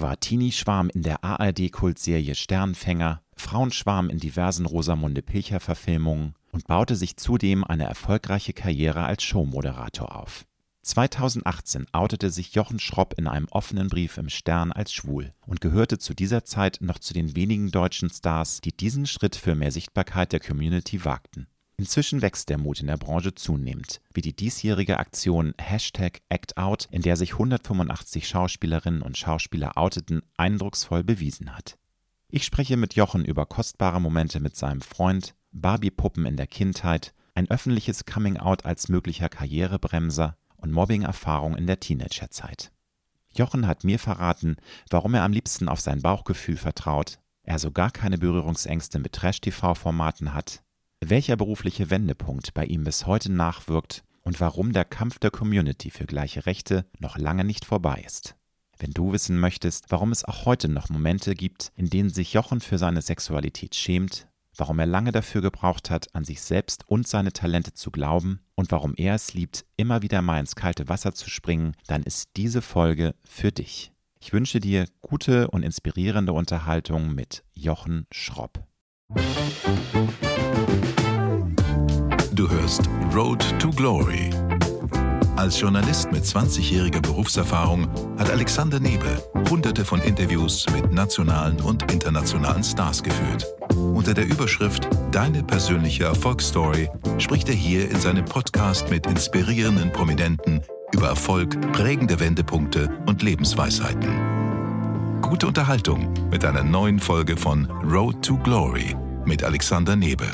War Teenie-Schwarm in der ARD-Kultserie Sternfänger, Frauenschwarm in diversen Rosamunde Pilcher-Verfilmungen und baute sich zudem eine erfolgreiche Karriere als Showmoderator auf. 2018 outete sich Jochen Schropp in einem offenen Brief im Stern als schwul und gehörte zu dieser Zeit noch zu den wenigen deutschen Stars, die diesen Schritt für mehr Sichtbarkeit der Community wagten. Inzwischen wächst der Mut in der Branche zunehmend, wie die diesjährige Aktion Hashtag ActOut, in der sich 185 Schauspielerinnen und Schauspieler outeten, eindrucksvoll bewiesen hat. Ich spreche mit Jochen über kostbare Momente mit seinem Freund, Barbie-Puppen in der Kindheit, ein öffentliches Coming-out als möglicher Karrierebremser und Mobbing-Erfahrung in der Teenagerzeit. Jochen hat mir verraten, warum er am liebsten auf sein Bauchgefühl vertraut, er so gar keine Berührungsängste mit Trash-TV-Formaten hat welcher berufliche Wendepunkt bei ihm bis heute nachwirkt und warum der Kampf der Community für gleiche Rechte noch lange nicht vorbei ist. Wenn du wissen möchtest, warum es auch heute noch Momente gibt, in denen sich Jochen für seine Sexualität schämt, warum er lange dafür gebraucht hat, an sich selbst und seine Talente zu glauben und warum er es liebt, immer wieder mal ins kalte Wasser zu springen, dann ist diese Folge für dich. Ich wünsche dir gute und inspirierende Unterhaltung mit Jochen Schropp. Du hörst Road to Glory. Als Journalist mit 20-jähriger Berufserfahrung hat Alexander Nebe hunderte von Interviews mit nationalen und internationalen Stars geführt. Unter der Überschrift Deine persönliche Erfolgsstory spricht er hier in seinem Podcast mit inspirierenden Prominenten über Erfolg, prägende Wendepunkte und Lebensweisheiten. Gute Unterhaltung mit einer neuen Folge von Road to Glory mit Alexander Nebe.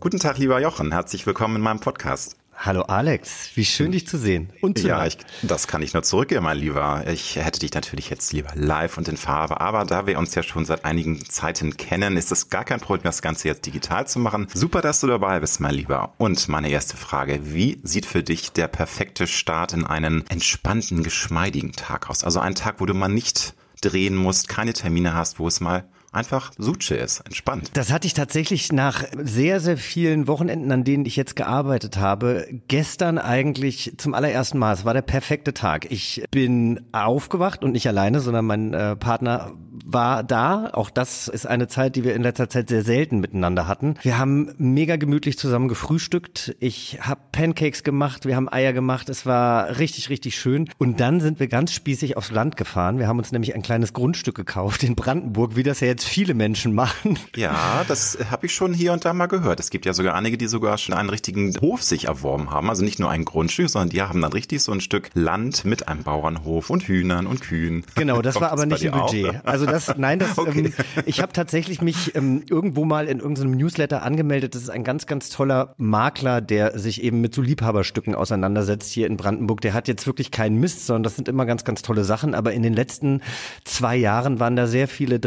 Guten Tag, lieber Jochen. Herzlich willkommen in meinem Podcast. Hallo Alex, wie schön dich zu sehen und zu Ja, ich, das kann ich nur zurückgeben, mein Lieber. Ich hätte dich natürlich jetzt lieber live und in Farbe, aber da wir uns ja schon seit einigen Zeiten kennen, ist es gar kein Problem, das Ganze jetzt digital zu machen. Super, dass du dabei bist, mein Lieber. Und meine erste Frage, wie sieht für dich der perfekte Start in einen entspannten, geschmeidigen Tag aus? Also ein Tag, wo du mal nicht drehen musst, keine Termine hast, wo es mal einfach Suche ist, entspannt. Das hatte ich tatsächlich nach sehr, sehr vielen Wochenenden, an denen ich jetzt gearbeitet habe, gestern eigentlich zum allerersten Mal. Es war der perfekte Tag. Ich bin aufgewacht und nicht alleine, sondern mein äh, Partner war da. Auch das ist eine Zeit, die wir in letzter Zeit sehr selten miteinander hatten. Wir haben mega gemütlich zusammen gefrühstückt. Ich habe Pancakes gemacht, wir haben Eier gemacht. Es war richtig, richtig schön. Und dann sind wir ganz spießig aufs Land gefahren. Wir haben uns nämlich ein kleines Grundstück gekauft in Brandenburg, wie das ja jetzt viele Menschen machen. Ja, das habe ich schon hier und da mal gehört. Es gibt ja sogar einige, die sogar schon einen richtigen Hof sich erworben haben. Also nicht nur ein Grundstück, sondern die haben dann richtig so ein Stück Land mit einem Bauernhof und Hühnern und Kühen. Genau, das war aber nicht im Budget. Auch? Also das, nein, das, okay. ähm, ich habe tatsächlich mich ähm, irgendwo mal in irgendeinem Newsletter angemeldet. Das ist ein ganz, ganz toller Makler, der sich eben mit so Liebhaberstücken auseinandersetzt hier in Brandenburg. Der hat jetzt wirklich keinen Mist, sondern das sind immer ganz, ganz tolle Sachen. Aber in den letzten zwei Jahren waren da sehr viele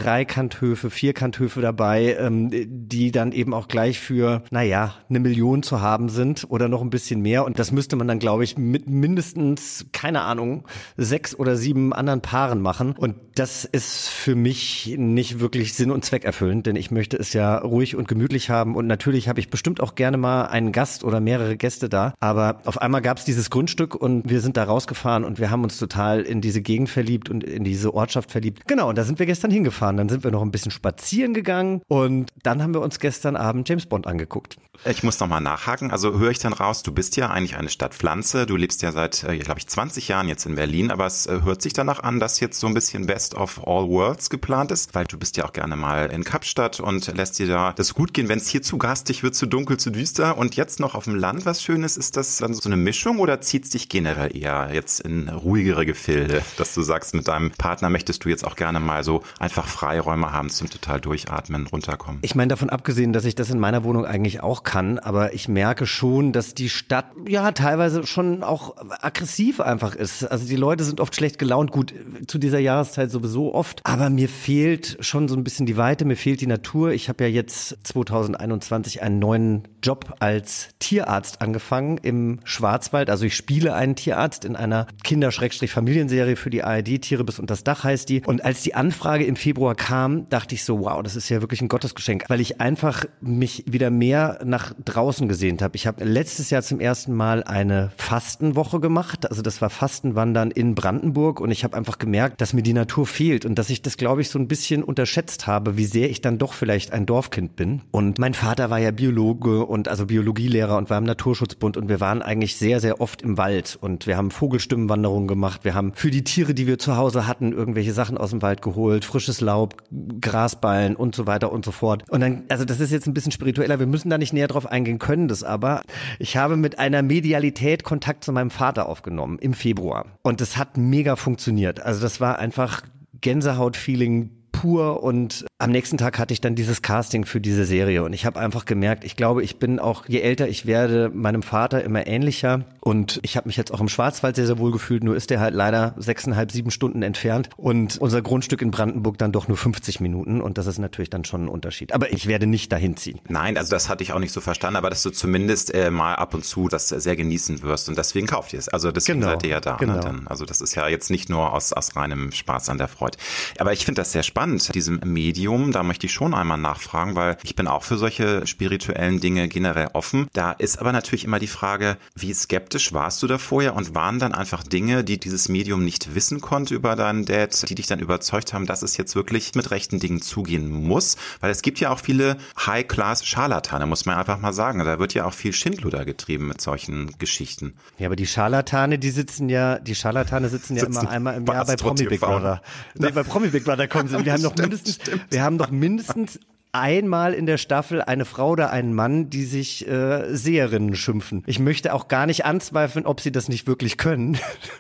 Dreikanthöfe, Vierkanthöfe dabei, ähm, die dann eben auch gleich für, naja, eine Million zu haben sind oder noch ein bisschen mehr. Und das müsste man dann, glaube ich, mit mindestens, keine Ahnung, sechs oder sieben anderen Paaren machen. Und das ist für mich nicht wirklich Sinn und Zweck erfüllend, denn ich möchte es ja ruhig und gemütlich haben. Und natürlich habe ich bestimmt auch gerne mal einen Gast oder mehrere Gäste da. Aber auf einmal gab es dieses Grundstück und wir sind da rausgefahren und wir haben uns total in diese Gegend verliebt und in diese Ortschaft verliebt. Genau, und da sind wir gestern hingefahren. Dann sind wir noch ein bisschen spazieren gegangen und dann haben wir uns gestern Abend James Bond angeguckt. Ich muss noch mal nachhaken. Also höre ich dann raus, du bist ja eigentlich eine Stadtpflanze. Du lebst ja seit, äh, glaube ich, 20 Jahren jetzt in Berlin, aber es äh, hört sich danach an, dass jetzt so ein bisschen Best of All Worlds geplant ist, weil du bist ja auch gerne mal in Kapstadt und lässt dir da das gut gehen, wenn es hier zu gastig wird, zu dunkel, zu düster und jetzt noch auf dem Land was Schönes. Ist das dann so eine Mischung oder zieht es dich generell eher jetzt in ruhigere Gefilde, dass du sagst, mit deinem Partner möchtest du jetzt auch gerne mal so einfach Freiräume haben zum total durchatmen, runterkommen? Ich meine, davon abgesehen, dass ich das in meiner Wohnung eigentlich auch kann, aber ich merke schon, dass die Stadt ja teilweise schon auch aggressiv einfach ist. Also die Leute sind oft schlecht gelaunt, gut, zu dieser Jahreszeit sowieso oft, aber mir fehlt schon so ein bisschen die Weite, mir fehlt die Natur. Ich habe ja jetzt 2021 einen neuen Job als Tierarzt angefangen im Schwarzwald. Also ich spiele einen Tierarzt in einer Kinder-Familienserie für die ARD, Tiere bis das Dach heißt die. Und als die Anfrage im Februar kam, dachte ich so, wow, das ist ja wirklich ein Gottesgeschenk, weil ich einfach mich wieder mehr nach draußen gesehnt habe. Ich habe letztes Jahr zum ersten Mal eine Fastenwoche gemacht. Also das war Fastenwandern in Brandenburg und ich habe einfach gemerkt, dass mir die Natur fehlt und dass ich das, glaube ich, so ein bisschen unterschätzt habe, wie sehr ich dann doch vielleicht ein Dorfkind bin. Und mein Vater war ja Biologe und also Biologielehrer und war im Naturschutzbund und wir waren eigentlich sehr, sehr oft im Wald und wir haben Vogelstimmenwanderungen gemacht. Wir haben für die Tiere, die wir zu Hause hatten, irgendwelche Sachen aus dem Wald geholt, frisches Laub, Grasballen und so weiter und so fort. Und dann, also das ist jetzt ein bisschen spiritueller, wir müssen da nicht näher drauf eingehen, können das aber. Ich habe mit einer Medialität Kontakt zu meinem Vater aufgenommen im Februar. Und das hat mega funktioniert. Also das war einfach Gänsehaut-Feeling pur und am nächsten Tag hatte ich dann dieses Casting für diese Serie und ich habe einfach gemerkt, ich glaube, ich bin auch, je älter ich werde, meinem Vater immer ähnlicher und ich habe mich jetzt auch im Schwarzwald sehr, sehr wohl gefühlt, nur ist der halt leider sechseinhalb, sieben Stunden entfernt und unser Grundstück in Brandenburg dann doch nur 50 Minuten und das ist natürlich dann schon ein Unterschied. Aber ich werde nicht dahin ziehen. Nein, also das hatte ich auch nicht so verstanden, aber dass du zumindest äh, mal ab und zu das sehr genießen wirst und deswegen kauft ihr es. Also deswegen genau, seid ihr ja da. Ne, genau. Ne, dann. Also das ist ja jetzt nicht nur aus, aus reinem Spaß an der Freude. Aber ich finde das sehr spannend spannend, diesem Medium. Da möchte ich schon einmal nachfragen, weil ich bin auch für solche spirituellen Dinge generell offen. Da ist aber natürlich immer die Frage, wie skeptisch warst du da vorher und waren dann einfach Dinge, die dieses Medium nicht wissen konnte über deinen Dad, die dich dann überzeugt haben, dass es jetzt wirklich mit rechten Dingen zugehen muss? Weil es gibt ja auch viele High-Class-Scharlatane, muss man einfach mal sagen. Da wird ja auch viel Schindluder getrieben mit solchen Geschichten. Ja, aber die Scharlatane, die sitzen ja, die Scharlatane sitzen ja sitzen immer einmal im Jahr bei Promi Big Brother. Nee, bei Promi Big Brother kommen sie. Wir haben noch mindestens, wir haben doch mindestens einmal in der Staffel eine Frau oder einen Mann, die sich äh, Seherinnen schimpfen. Ich möchte auch gar nicht anzweifeln, ob sie das nicht wirklich können.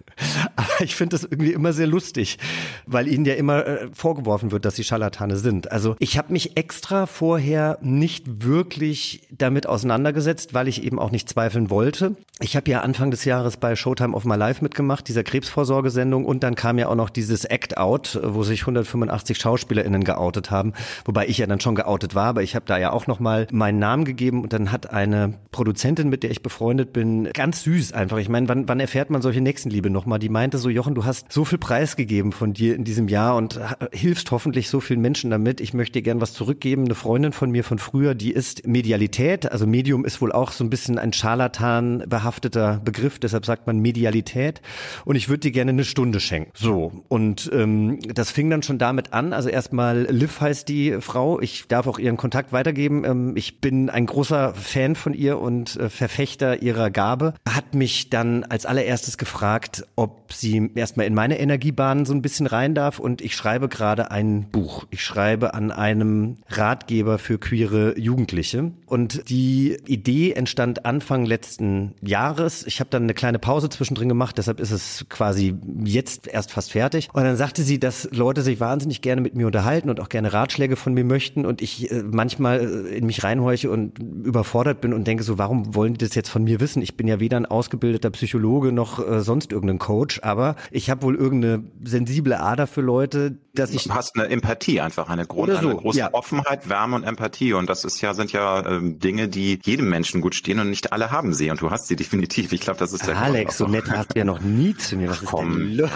Aber ich finde das irgendwie immer sehr lustig, weil ihnen ja immer äh, vorgeworfen wird, dass sie Scharlatane sind. Also ich habe mich extra vorher nicht wirklich damit auseinandergesetzt, weil ich eben auch nicht zweifeln wollte. Ich habe ja Anfang des Jahres bei Showtime of My Life mitgemacht, dieser Krebsvorsorgesendung, und dann kam ja auch noch dieses Act Out, wo sich 185 SchauspielerInnen geoutet haben, wobei ich ja dann schon geoutet war, aber ich habe da ja auch nochmal meinen Namen gegeben und dann hat eine Produzentin, mit der ich befreundet bin, ganz süß einfach. Ich meine, wann, wann erfährt man solche Nächstenliebe nochmal? Die meinte so, Jochen, du hast so viel Preis von dir in diesem Jahr und hilfst hoffentlich so vielen Menschen damit. Ich möchte dir gern was zurückgeben. Eine Freundin von mir von früher, die ist Medialität. Also Medium ist wohl auch so ein bisschen ein Scharlatan behafteter Begriff, deshalb sagt man Medialität. Und ich würde dir gerne eine Stunde schenken. So. Und ähm, das fing dann schon damit an. Also erstmal Liv heißt die Frau. Ich darf auch ihren Kontakt weitergeben. Ähm, ich bin ein großer Fan von ihr und äh, Verfechter ihrer Gabe. Hat mich dann als allererstes gefragt, ob sie erstmal in meine Energiebahnen so ein bisschen rein darf. Und ich schreibe gerade ein Buch. Ich schreibe an einem Ratgeber für queere Jugendliche. Und die Idee entstand Anfang letzten Jahres. Ich habe dann eine kleine Pause zwischendrin gemacht, deshalb ist es quasi jetzt erst fast fertig. Und dann sagte sie, dass Leute sich wahnsinnig gerne mit mir unterhalten und auch gerne Ratschläge von mir möchten. Und ich äh, manchmal äh, in mich reinhorche und überfordert bin und denke so, warum wollen die das jetzt von mir wissen? Ich bin ja weder ein ausgebildeter Psychologe noch äh, sonst irgendein Coach, aber ich habe wohl irgendeine sensible Ader für Leute, dass ich. Du hast eine Empathie einfach, eine, Grund, so, eine große ja. Offenheit, Wärme und Empathie. Und das ist ja, sind ja ähm, Dinge, die jedem Menschen gut stehen und nicht alle haben sie. Und du hast sie definitiv. Ich glaube, das ist der Alex, so nett hast du ja noch nie zu mir. Was Ach, komm, ja,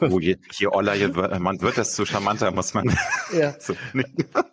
oh, je, je oller je, man wird, desto charmanter muss man. Ja. so, nee.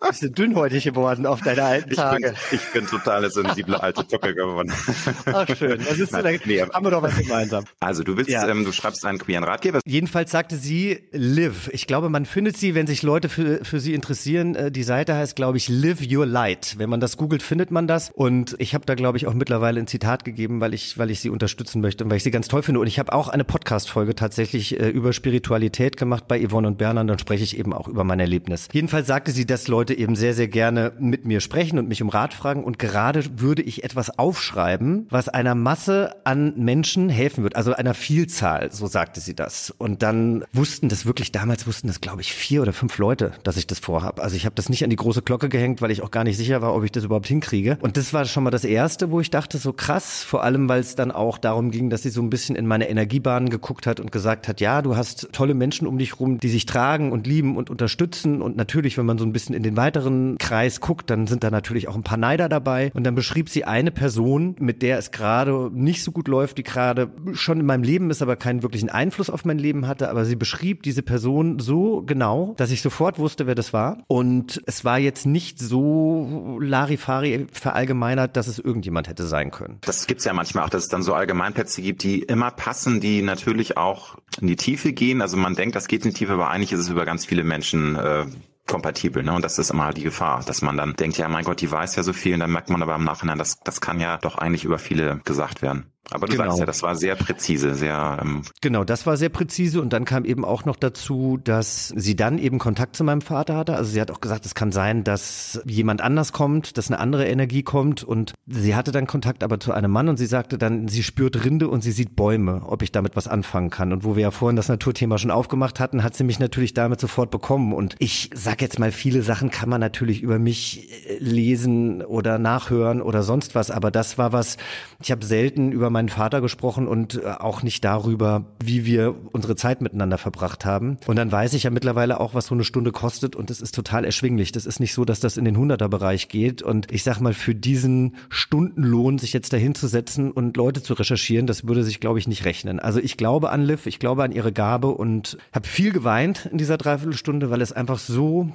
Bist du dünnhäutig geworden auf deine alten Tage? Ich bin, ich bin totale sensible alte Tucke geworden. Ach schön. Das ist Nein, so, nee, haben wir doch was gemeinsam. Also du willst, ja. ähm, du schreibst einen queeren Ratgeber. Jedenfalls sagte sie Live. Ich glaube, man findet sie, wenn sich Leute für, für sie interessieren. Äh, die Seite heißt, glaube ich, Live Your Light. Wenn man das googelt, findet man das. Und ich habe da, glaube ich, auch mittlerweile ein Zitat gegeben, weil ich, weil ich sie unterstützen möchte und weil ich sie ganz toll finde. Und ich habe auch eine Podcast-Folge tatsächlich äh, über Spiritualität gemacht bei Yvonne und Bernhard. Dann spreche ich eben auch über mein Erlebnis. Jedenfalls sagte sie, dass Leute eben sehr, sehr gerne mit mir sprechen und mich um Rat fragen. Und gerade würde ich etwas aufschreiben, was einer Masse an Menschen helfen wird. Also einer Vielzahl, so sagte sie das. Und dann wussten das wirklich, damals wussten das, glaube ich, vier oder fünf Leute, dass ich das vorhabe. Also ich habe das nicht an die große Glocke gehängt, weil ich auch gar nicht sicher war, ob ich das überhaupt hinkriege. Und das war schon mal das Erste, wo ich dachte, so krass, vor allem, weil es dann auch darum ging, dass sie so ein bisschen in meine Energiebahnen geguckt hat und gesagt hat, ja, du hast tolle Menschen um dich rum, die sich tragen und lieben und unterstützen. Und natürlich, wenn man so ein bisschen in den weiteren Kreis guckt, dann sind da natürlich auch ein paar Neider dabei. Und dann beschrieb sie eine Person, mit der es gerade nicht so gut läuft, die gerade schon in meinem Leben ist, aber keinen wirklichen Einfluss auf mein Leben hatte. Aber sie beschrieb diese Person so genau, dass ich sofort wusste, wer das war. Und es war jetzt nicht so Larifari verallgemeinert, dass es irgendjemand hätte sein können. Das gibt's ja manchmal auch, dass es dann so Allgemeinplätze gibt, die immer passen, die natürlich auch in die Tiefe gehen. Also man denkt, das geht in die Tiefe, aber eigentlich ist es über ganz viele Menschen äh, kompatibel, ne? Und das ist immer die Gefahr, dass man dann denkt, ja, mein Gott, die weiß ja so viel, und dann merkt man aber im Nachhinein, das, das kann ja doch eigentlich über viele gesagt werden. Aber du genau. sagst ja, das war sehr präzise, sehr. Ähm genau, das war sehr präzise und dann kam eben auch noch dazu, dass sie dann eben Kontakt zu meinem Vater hatte. Also sie hat auch gesagt, es kann sein, dass jemand anders kommt, dass eine andere Energie kommt und sie hatte dann Kontakt aber zu einem Mann und sie sagte dann, sie spürt Rinde und sie sieht Bäume, ob ich damit was anfangen kann. Und wo wir ja vorhin das Naturthema schon aufgemacht hatten, hat sie mich natürlich damit sofort bekommen. Und ich sag jetzt mal, viele Sachen kann man natürlich über mich äh, lesen oder nachhören oder sonst was, aber das war was, ich habe selten über meinen Vater gesprochen und äh, auch nicht darüber, wie wir unsere Zeit miteinander verbracht haben. Und dann weiß ich ja mittlerweile auch, was so eine Stunde kostet und es ist total erschwinglich. Das ist nicht so, dass das in den Hunderter-Bereich geht. Und ich sag mal, für diesen Stundenlohn, sich jetzt dahin zu setzen und Leute zu recherchieren, das würde sich, glaube ich, nicht rechnen. Also ich glaube an Liv, ich glaube an ihre Gabe und habe viel geweint in dieser Dreiviertelstunde, weil es einfach so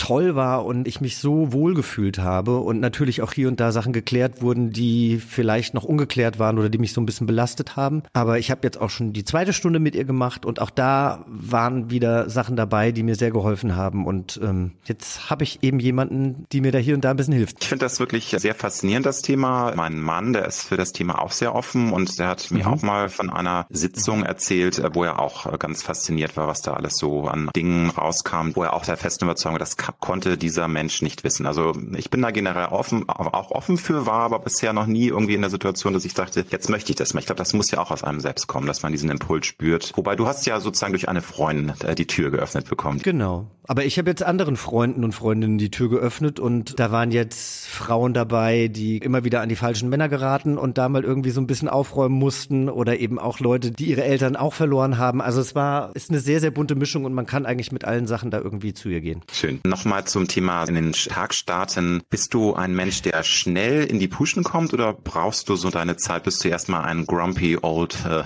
toll war und ich mich so wohl gefühlt habe und natürlich auch hier und da Sachen geklärt wurden, die vielleicht noch ungeklärt waren oder die mich so ein bisschen belastet haben. Aber ich habe jetzt auch schon die zweite Stunde mit ihr gemacht und auch da waren wieder Sachen dabei, die mir sehr geholfen haben. Und ähm, jetzt habe ich eben jemanden, die mir da hier und da ein bisschen hilft. Ich finde das wirklich sehr faszinierend, das Thema. Mein Mann, der ist für das Thema auch sehr offen und der hat mir mhm. auch mal von einer Sitzung erzählt, wo er auch ganz fasziniert war, was da alles so an Dingen rauskam, wo er auch der festen Überzeugung, das konnte dieser Mensch nicht wissen. Also ich bin da generell offen, auch offen für, war aber bisher noch nie irgendwie in der Situation, dass ich dachte, jetzt möchte ich das mal. Ich glaube, das muss ja auch aus einem selbst kommen, dass man diesen Impuls spürt. Wobei du hast ja sozusagen durch eine Freundin äh, die Tür geöffnet bekommen. Genau. Aber ich habe jetzt anderen Freunden und Freundinnen die Tür geöffnet und da waren jetzt Frauen dabei, die immer wieder an die falschen Männer geraten und da mal irgendwie so ein bisschen aufräumen mussten oder eben auch Leute, die ihre Eltern auch verloren haben. Also es war, ist eine sehr, sehr bunte Mischung und man kann eigentlich mit allen Sachen da irgendwie zu ihr gehen. Schön. Nochmal zum Thema in den Tag starten. Bist du ein Mensch, der schnell in die Puschen kommt oder brauchst du so deine Zeit, bist du erstmal ein grumpy old äh,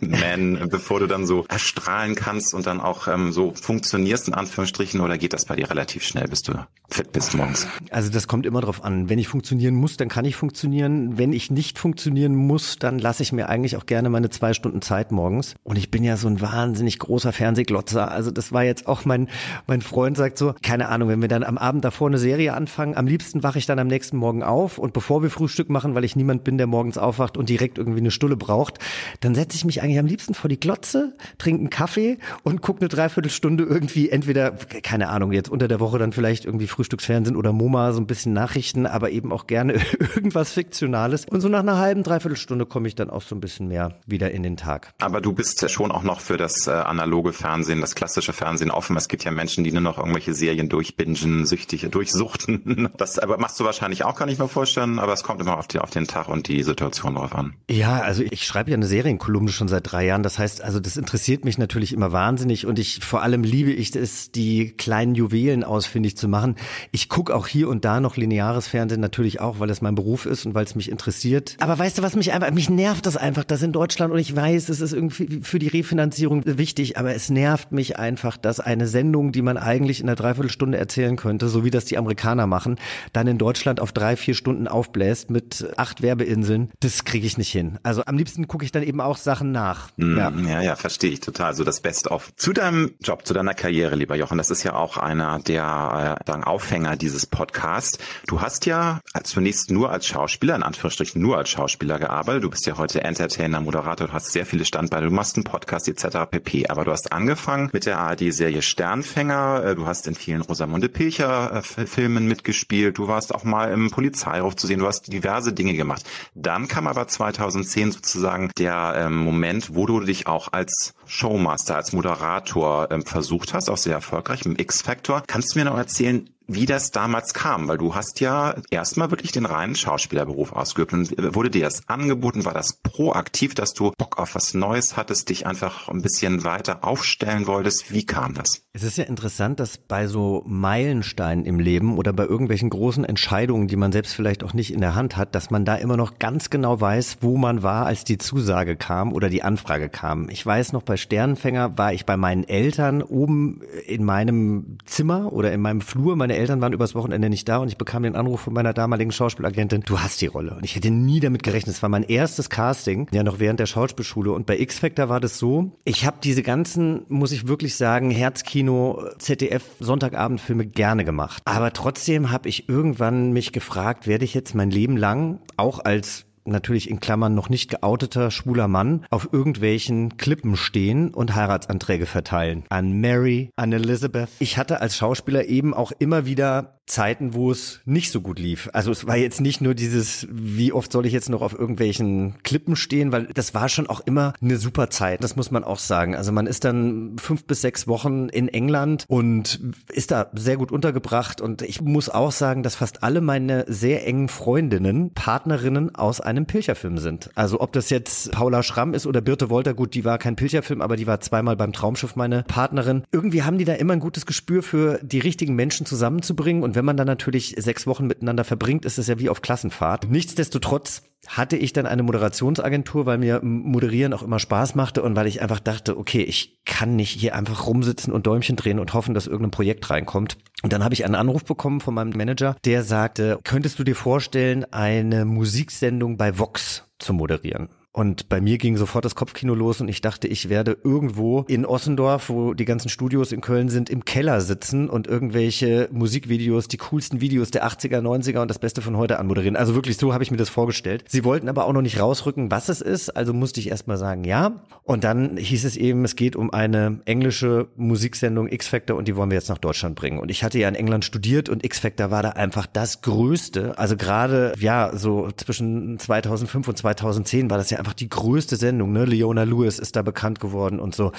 man, bevor du dann so erstrahlen kannst und dann auch ähm, so funktionierst in Anführungsstrichen oder geht das bei dir relativ schnell, bis du fit bist morgens? Also das kommt immer drauf an. Wenn ich funktionieren muss, dann kann ich funktionieren. Wenn ich nicht funktionieren muss, dann lasse ich mir eigentlich auch gerne meine zwei Stunden Zeit morgens. Und ich bin ja so ein wahnsinnig großer Fernsehglotzer. Also das war jetzt auch mein, mein Freund sagt so, keine Ahnung, wenn wir dann am Abend davor eine Serie anfangen, am liebsten wache ich dann am nächsten Morgen auf und bevor wir Frühstück machen, weil ich niemand bin, der morgens aufwacht und direkt irgendwie eine Stulle braucht, dann setze ich mich eigentlich am liebsten vor die Glotze, trinke einen Kaffee und gucke eine Dreiviertelstunde irgendwie entweder keine Ahnung, jetzt unter der Woche dann vielleicht irgendwie Frühstücksfernsehen oder MoMA, so ein bisschen Nachrichten, aber eben auch gerne irgendwas Fiktionales. Und so nach einer halben, dreiviertel Stunde komme ich dann auch so ein bisschen mehr wieder in den Tag. Aber du bist ja schon auch noch für das äh, analoge Fernsehen, das klassische Fernsehen offen. Es gibt ja Menschen, die nur noch irgendwelche Serien durchbingen, süchtig, durchsuchten. Das aber machst du wahrscheinlich auch, kann ich mir vorstellen, aber es kommt immer auf, die, auf den Tag und die Situation drauf an. Ja, also ich schreibe ja eine Serienkolumne schon seit drei Jahren. Das heißt, also das interessiert mich natürlich immer wahnsinnig und ich vor allem liebe ich es, die kleinen Juwelen ausfindig zu machen. Ich gucke auch hier und da noch lineares Fernsehen natürlich auch, weil es mein Beruf ist und weil es mich interessiert. Aber weißt du, was mich einfach, mich nervt das einfach, dass in Deutschland, und ich weiß, es ist irgendwie für die Refinanzierung wichtig, aber es nervt mich einfach, dass eine Sendung, die man eigentlich in einer Dreiviertelstunde erzählen könnte, so wie das die Amerikaner machen, dann in Deutschland auf drei, vier Stunden aufbläst mit acht Werbeinseln. Das kriege ich nicht hin. Also am liebsten gucke ich dann eben auch Sachen nach. Mm, ja, ja, ja verstehe ich total. So das Best-of. Zu deinem Job, zu deiner Karriere, lieber Jochen, das ist ja auch einer der äh, Aufhänger dieses Podcasts. Du hast ja zunächst nur als Schauspieler, in Anführungsstrichen nur als Schauspieler gearbeitet. Du bist ja heute Entertainer, Moderator, du hast sehr viele Standbeine, du machst einen Podcast etc. pp. Aber du hast angefangen mit der ARD-Serie Sternfänger. Äh, du hast in vielen Rosamunde Pilcher äh, Filmen mitgespielt, du warst auch mal im Polizeiruf zu sehen, du hast diverse Dinge gemacht. Dann kam aber 2010 sozusagen der ähm, Moment, wo du dich auch als Showmaster, als Moderator ähm, versucht hast, auch sehr erfolgreich im X-Factor. Kannst du mir noch erzählen, wie das damals kam, weil du hast ja erstmal wirklich den reinen Schauspielerberuf ausgeübt und wurde dir das angeboten, war das proaktiv, dass du Bock auf was Neues hattest, dich einfach ein bisschen weiter aufstellen wolltest. Wie kam das? Es ist ja interessant, dass bei so Meilensteinen im Leben oder bei irgendwelchen großen Entscheidungen, die man selbst vielleicht auch nicht in der Hand hat, dass man da immer noch ganz genau weiß, wo man war, als die Zusage kam oder die Anfrage kam. Ich weiß noch, bei Sternenfänger war ich bei meinen Eltern oben in meinem Zimmer oder in meinem Flur. Meine meine Eltern waren übers Wochenende nicht da und ich bekam den Anruf von meiner damaligen Schauspielagentin, du hast die Rolle. Und ich hätte nie damit gerechnet. Es war mein erstes Casting, ja noch während der Schauspielschule. Und bei X-Factor war das so, ich habe diese ganzen, muss ich wirklich sagen, Herzkino, ZDF, Sonntagabendfilme gerne gemacht. Aber trotzdem habe ich irgendwann mich gefragt, werde ich jetzt mein Leben lang auch als natürlich in Klammern noch nicht geouteter schwuler Mann auf irgendwelchen Klippen stehen und Heiratsanträge verteilen. An Mary, an Elizabeth. Ich hatte als Schauspieler eben auch immer wieder Zeiten, wo es nicht so gut lief. Also es war jetzt nicht nur dieses, wie oft soll ich jetzt noch auf irgendwelchen Klippen stehen, weil das war schon auch immer eine super Zeit. Das muss man auch sagen. Also man ist dann fünf bis sechs Wochen in England und ist da sehr gut untergebracht. Und ich muss auch sagen, dass fast alle meine sehr engen Freundinnen, Partnerinnen aus einem Pilcherfilm sind. Also ob das jetzt Paula Schramm ist oder Birte Wolter, gut, die war kein Pilcherfilm, aber die war zweimal beim Traumschiff meine Partnerin. Irgendwie haben die da immer ein gutes Gespür für die richtigen Menschen zusammenzubringen und wenn man dann natürlich sechs Wochen miteinander verbringt, ist es ja wie auf Klassenfahrt. Nichtsdestotrotz hatte ich dann eine Moderationsagentur, weil mir Moderieren auch immer Spaß machte und weil ich einfach dachte, okay, ich kann nicht hier einfach rumsitzen und Däumchen drehen und hoffen, dass irgendein Projekt reinkommt. Und dann habe ich einen Anruf bekommen von meinem Manager, der sagte, könntest du dir vorstellen, eine Musiksendung bei Vox zu moderieren? Und bei mir ging sofort das Kopfkino los und ich dachte, ich werde irgendwo in Ossendorf, wo die ganzen Studios in Köln sind, im Keller sitzen und irgendwelche Musikvideos, die coolsten Videos der 80er, 90er und das Beste von heute anmoderieren. Also wirklich, so habe ich mir das vorgestellt. Sie wollten aber auch noch nicht rausrücken, was es ist, also musste ich erstmal sagen, ja. Und dann hieß es eben, es geht um eine englische Musiksendung X-Factor und die wollen wir jetzt nach Deutschland bringen. Und ich hatte ja in England studiert und X-Factor war da einfach das Größte. Also gerade, ja, so zwischen 2005 und 2010 war das ja einfach die größte Sendung, ne? Leona Lewis ist da bekannt geworden und so.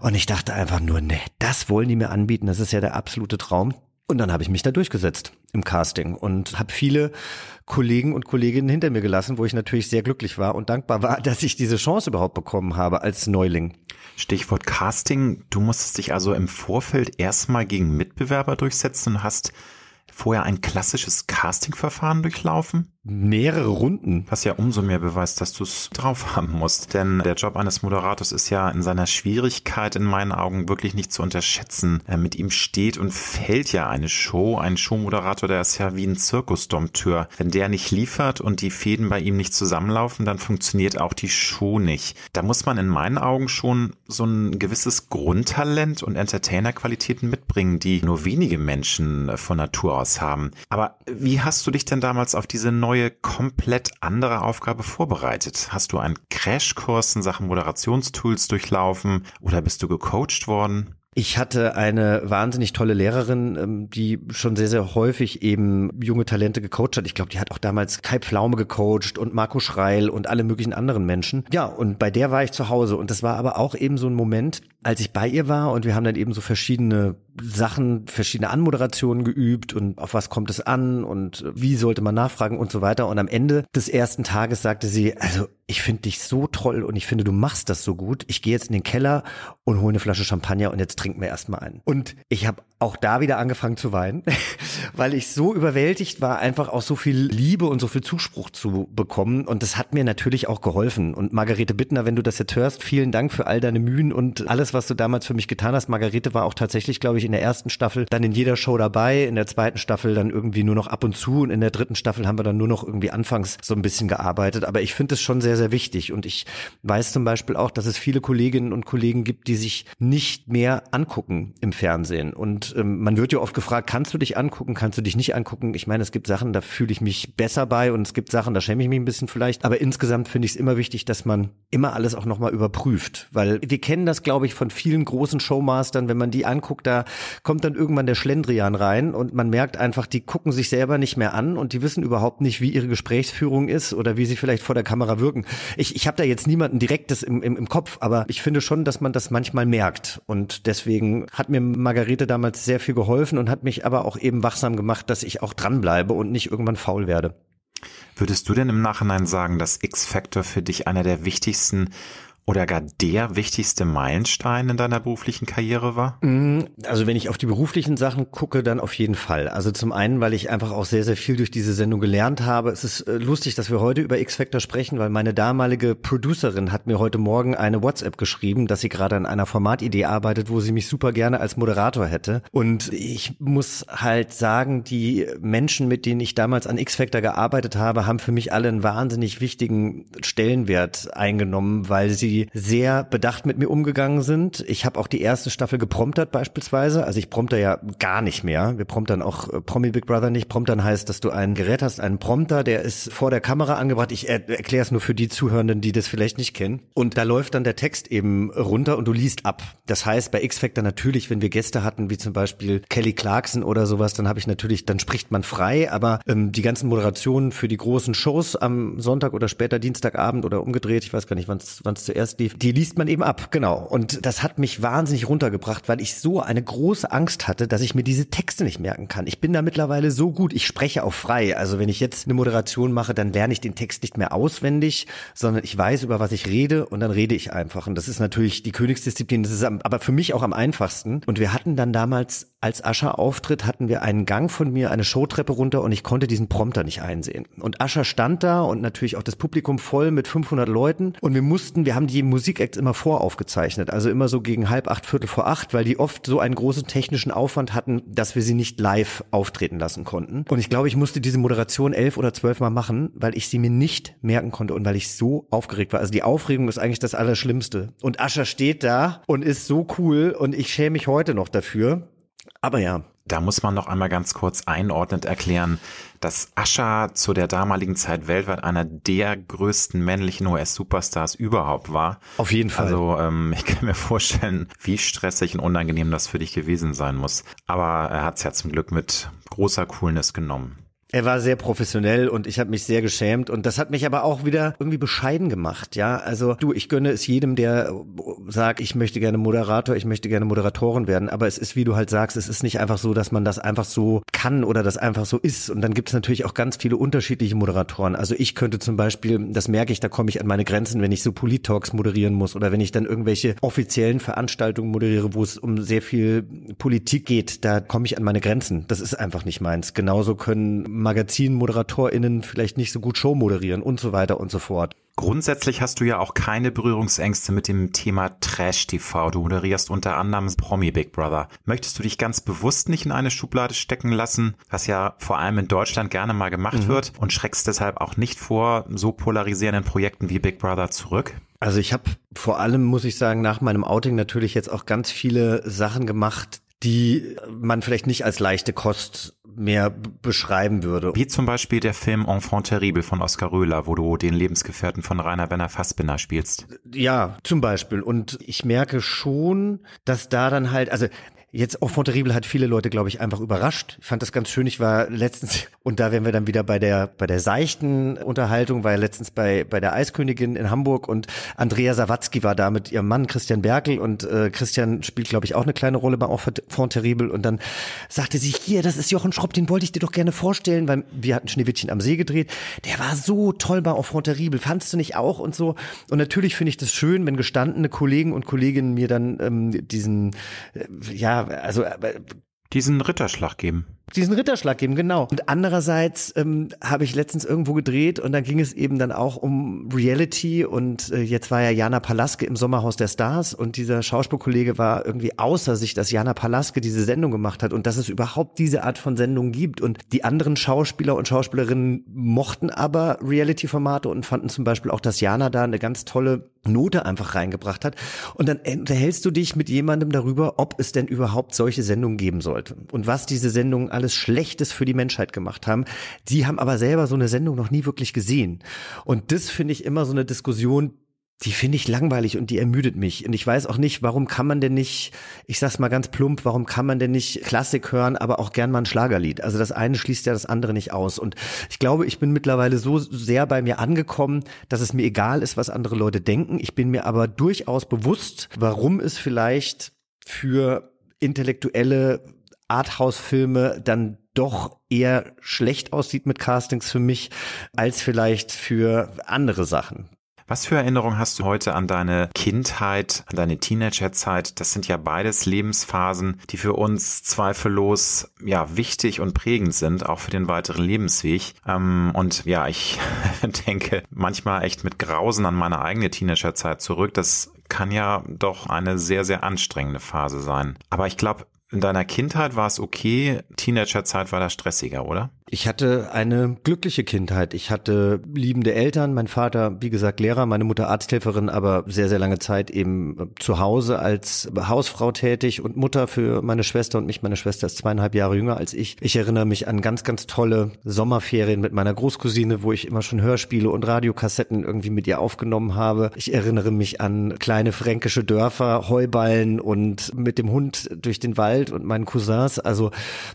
Und ich dachte einfach nur, ne, das wollen die mir anbieten, das ist ja der absolute Traum. Und dann habe ich mich da durchgesetzt im Casting und habe viele Kollegen und Kolleginnen hinter mir gelassen, wo ich natürlich sehr glücklich war und dankbar war, dass ich diese Chance überhaupt bekommen habe als Neuling. Stichwort Casting. Du musstest dich also im Vorfeld erstmal gegen Mitbewerber durchsetzen und hast vorher ein klassisches Castingverfahren durchlaufen? Mehrere Runden. Was ja umso mehr beweist, dass du es drauf haben musst. Denn der Job eines Moderators ist ja in seiner Schwierigkeit in meinen Augen wirklich nicht zu unterschätzen. Mit ihm steht und fällt ja eine Show. Ein Showmoderator, der ist ja wie ein Zirkusdompteur. Wenn der nicht liefert und die Fäden bei ihm nicht zusammenlaufen, dann funktioniert auch die Show nicht. Da muss man in meinen Augen schon so ein gewisses Grundtalent und Entertainerqualitäten mitbringen, die nur wenige Menschen von Natur aus haben. Aber wie hast du dich denn damals auf diese neue neue, komplett andere Aufgabe vorbereitet? Hast du einen Crashkurs in Sachen Moderationstools durchlaufen oder bist du gecoacht worden? Ich hatte eine wahnsinnig tolle Lehrerin, ähm, die schon sehr, sehr häufig eben junge Talente gecoacht hat. Ich glaube, die hat auch damals Kai Pflaume gecoacht und Marco Schreil und alle möglichen anderen Menschen. Ja, und bei der war ich zu Hause. Und das war aber auch eben so ein Moment, als ich bei ihr war und wir haben dann eben so verschiedene Sachen, verschiedene Anmoderationen geübt und auf was kommt es an und wie sollte man nachfragen und so weiter. Und am Ende des ersten Tages sagte sie, also ich finde dich so toll und ich finde, du machst das so gut. Ich gehe jetzt in den Keller und hole eine Flasche Champagner und jetzt trinken wir erstmal einen. Und ich habe auch da wieder angefangen zu weinen, weil ich so überwältigt war, einfach auch so viel Liebe und so viel Zuspruch zu bekommen. Und das hat mir natürlich auch geholfen. Und Margarete Bittner, wenn du das jetzt hörst, vielen Dank für all deine Mühen und alles, was du damals für mich getan hast. Margarete war auch tatsächlich, glaube ich, in der ersten Staffel dann in jeder Show dabei, in der zweiten Staffel dann irgendwie nur noch ab und zu und in der dritten Staffel haben wir dann nur noch irgendwie anfangs so ein bisschen gearbeitet. Aber ich finde es schon sehr, sehr wichtig. Und ich weiß zum Beispiel auch, dass es viele Kolleginnen und Kollegen gibt, die sich nicht mehr angucken im Fernsehen. Und ähm, man wird ja oft gefragt, kannst du dich angucken, kannst du dich nicht angucken? Ich meine, es gibt Sachen, da fühle ich mich besser bei und es gibt Sachen, da schäme ich mich ein bisschen vielleicht. Aber insgesamt finde ich es immer wichtig, dass man immer alles auch nochmal überprüft. Weil wir kennen das, glaube ich, von vielen großen Showmastern, wenn man die anguckt, da kommt dann irgendwann der Schlendrian rein und man merkt einfach, die gucken sich selber nicht mehr an und die wissen überhaupt nicht, wie ihre Gesprächsführung ist oder wie sie vielleicht vor der Kamera wirken. Ich, ich habe da jetzt niemanden direktes im, im, im Kopf, aber ich finde schon, dass man das manchmal merkt. Und deswegen hat mir Margarete damals sehr viel geholfen und hat mich aber auch eben wachsam gemacht, dass ich auch dranbleibe und nicht irgendwann faul werde. Würdest du denn im Nachhinein sagen, dass X-Factor für dich einer der wichtigsten oder gar der wichtigste Meilenstein in deiner beruflichen Karriere war? Mm, also wenn ich auf die beruflichen Sachen gucke, dann auf jeden Fall. Also zum einen, weil ich einfach auch sehr, sehr viel durch diese Sendung gelernt habe. Es ist äh, lustig, dass wir heute über X-Factor sprechen, weil meine damalige Producerin hat mir heute Morgen eine WhatsApp geschrieben, dass sie gerade an einer Formatidee arbeitet, wo sie mich super gerne als Moderator hätte. Und ich muss halt sagen, die Menschen, mit denen ich damals an X-Factor gearbeitet habe, haben für mich alle einen wahnsinnig wichtigen Stellenwert eingenommen, weil sie sehr bedacht mit mir umgegangen sind. Ich habe auch die erste Staffel gepromptert beispielsweise. Also ich prompter ja gar nicht mehr. Wir promptern auch äh, Promi Big Brother nicht. Promptern heißt, dass du ein Gerät hast, einen Prompter, der ist vor der Kamera angebracht. Ich er erkläre es nur für die Zuhörenden, die das vielleicht nicht kennen. Und da läuft dann der Text eben runter und du liest ab. Das heißt, bei X-Factor natürlich, wenn wir Gäste hatten, wie zum Beispiel Kelly Clarkson oder sowas, dann habe ich natürlich, dann spricht man frei, aber ähm, die ganzen Moderationen für die großen Shows am Sonntag oder später Dienstagabend oder umgedreht, ich weiß gar nicht, wann es zuerst erst lief, die liest man eben ab, genau. Und das hat mich wahnsinnig runtergebracht, weil ich so eine große Angst hatte, dass ich mir diese Texte nicht merken kann. Ich bin da mittlerweile so gut, ich spreche auch frei. Also wenn ich jetzt eine Moderation mache, dann lerne ich den Text nicht mehr auswendig, sondern ich weiß, über was ich rede und dann rede ich einfach. Und das ist natürlich die Königsdisziplin, das ist aber für mich auch am einfachsten. Und wir hatten dann damals als Ascher auftritt, hatten wir einen Gang von mir, eine Showtreppe runter und ich konnte diesen Prompter nicht einsehen. Und Ascher stand da und natürlich auch das Publikum voll mit 500 Leuten und wir mussten, wir haben die Musikacts immer voraufgezeichnet, also immer so gegen halb acht, viertel vor acht, weil die oft so einen großen technischen Aufwand hatten, dass wir sie nicht live auftreten lassen konnten. Und ich glaube, ich musste diese Moderation elf oder zwölf Mal machen, weil ich sie mir nicht merken konnte und weil ich so aufgeregt war. Also die Aufregung ist eigentlich das Allerschlimmste. Und Ascher steht da und ist so cool und ich schäme mich heute noch dafür. Aber ja. Da muss man noch einmal ganz kurz einordnend erklären, dass Ascha zu der damaligen Zeit weltweit einer der größten männlichen US-Superstars überhaupt war. Auf jeden Fall. Also ähm, ich kann mir vorstellen, wie stressig und unangenehm das für dich gewesen sein muss. Aber er hat es ja zum Glück mit großer Coolness genommen. Er war sehr professionell und ich habe mich sehr geschämt und das hat mich aber auch wieder irgendwie bescheiden gemacht, ja. Also du, ich gönne es jedem, der sagt, ich möchte gerne Moderator, ich möchte gerne Moderatorin werden, aber es ist, wie du halt sagst, es ist nicht einfach so, dass man das einfach so kann oder das einfach so ist und dann gibt es natürlich auch ganz viele unterschiedliche Moderatoren. Also ich könnte zum Beispiel, das merke ich, da komme ich an meine Grenzen, wenn ich so Polit-Talks moderieren muss oder wenn ich dann irgendwelche offiziellen Veranstaltungen moderiere, wo es um sehr viel Politik geht, da komme ich an meine Grenzen. Das ist einfach nicht meins. Genauso können Magazinmoderatorinnen vielleicht nicht so gut Show moderieren und so weiter und so fort. Grundsätzlich hast du ja auch keine Berührungsängste mit dem Thema Trash-TV. Du moderierst unter anderem Promi Big Brother. Möchtest du dich ganz bewusst nicht in eine Schublade stecken lassen, was ja vor allem in Deutschland gerne mal gemacht mhm. wird und schreckst deshalb auch nicht vor so polarisierenden Projekten wie Big Brother zurück? Also ich habe vor allem, muss ich sagen, nach meinem Outing natürlich jetzt auch ganz viele Sachen gemacht, die man vielleicht nicht als leichte Kost mehr beschreiben würde. Wie zum Beispiel der Film Enfant terrible von Oskar Röhler, wo du den Lebensgefährten von Rainer Werner Fassbinder spielst. Ja, zum Beispiel. Und ich merke schon, dass da dann halt, also Jetzt Enfant terrible hat viele Leute, glaube ich, einfach überrascht. Ich fand das ganz schön. Ich war letztens, und da wären wir dann wieder bei der, bei der seichten Unterhaltung, war ja letztens bei, bei der Eiskönigin in Hamburg und Andrea Sawatzki war da mit ihrem Mann Christian Berkel und äh, Christian spielt, glaube ich, auch eine kleine Rolle bei Enfant terrible und dann sagte sie, hier, das ist Jochen Schropp, den wollte ich dir doch gerne vorstellen, weil wir hatten Schneewittchen am See gedreht. Der war so toll bei Enfant terrible, fandst du nicht auch und so? Und natürlich finde ich das schön, wenn gestandene Kollegen und Kolleginnen mir dann ähm, diesen, äh, ja, also äh, diesen Ritterschlag geben diesen Ritterschlag geben, genau. Und andererseits ähm, habe ich letztens irgendwo gedreht und da ging es eben dann auch um Reality und äh, jetzt war ja Jana Palaske im Sommerhaus der Stars und dieser Schauspielkollege war irgendwie außer sich, dass Jana Palaske diese Sendung gemacht hat und dass es überhaupt diese Art von Sendung gibt und die anderen Schauspieler und Schauspielerinnen mochten aber Reality-Formate und fanden zum Beispiel auch, dass Jana da eine ganz tolle Note einfach reingebracht hat und dann unterhältst du dich mit jemandem darüber, ob es denn überhaupt solche Sendungen geben sollte und was diese Sendungen alles Schlechtes für die Menschheit gemacht haben. Die haben aber selber so eine Sendung noch nie wirklich gesehen. Und das finde ich immer so eine Diskussion, die finde ich langweilig und die ermüdet mich. Und ich weiß auch nicht, warum kann man denn nicht, ich sag's mal ganz plump, warum kann man denn nicht Klassik hören, aber auch gern mal ein Schlagerlied? Also das eine schließt ja das andere nicht aus. Und ich glaube, ich bin mittlerweile so sehr bei mir angekommen, dass es mir egal ist, was andere Leute denken. Ich bin mir aber durchaus bewusst, warum es vielleicht für intellektuelle Arthouse-Filme dann doch eher schlecht aussieht mit Castings für mich, als vielleicht für andere Sachen. Was für Erinnerungen hast du heute an deine Kindheit, an deine Teenagerzeit? Das sind ja beides Lebensphasen, die für uns zweifellos ja wichtig und prägend sind, auch für den weiteren Lebensweg. Ähm, und ja, ich denke manchmal echt mit Grausen an meine eigene Teenagerzeit zurück. Das kann ja doch eine sehr, sehr anstrengende Phase sein. Aber ich glaube, in deiner Kindheit war es okay, Teenagerzeit war da stressiger, oder? Ich hatte eine glückliche Kindheit. Ich hatte liebende Eltern. Mein Vater, wie gesagt, Lehrer, meine Mutter Arzthelferin, aber sehr, sehr lange Zeit eben zu Hause als Hausfrau tätig und Mutter für meine Schwester und mich. Meine Schwester ist zweieinhalb Jahre jünger als ich. Ich erinnere mich an ganz, ganz tolle Sommerferien mit meiner Großcousine, wo ich immer schon Hörspiele und Radiokassetten irgendwie mit ihr aufgenommen habe. Ich erinnere mich an kleine fränkische Dörfer, Heuballen und mit dem Hund durch den Wald und meinen Cousins. Also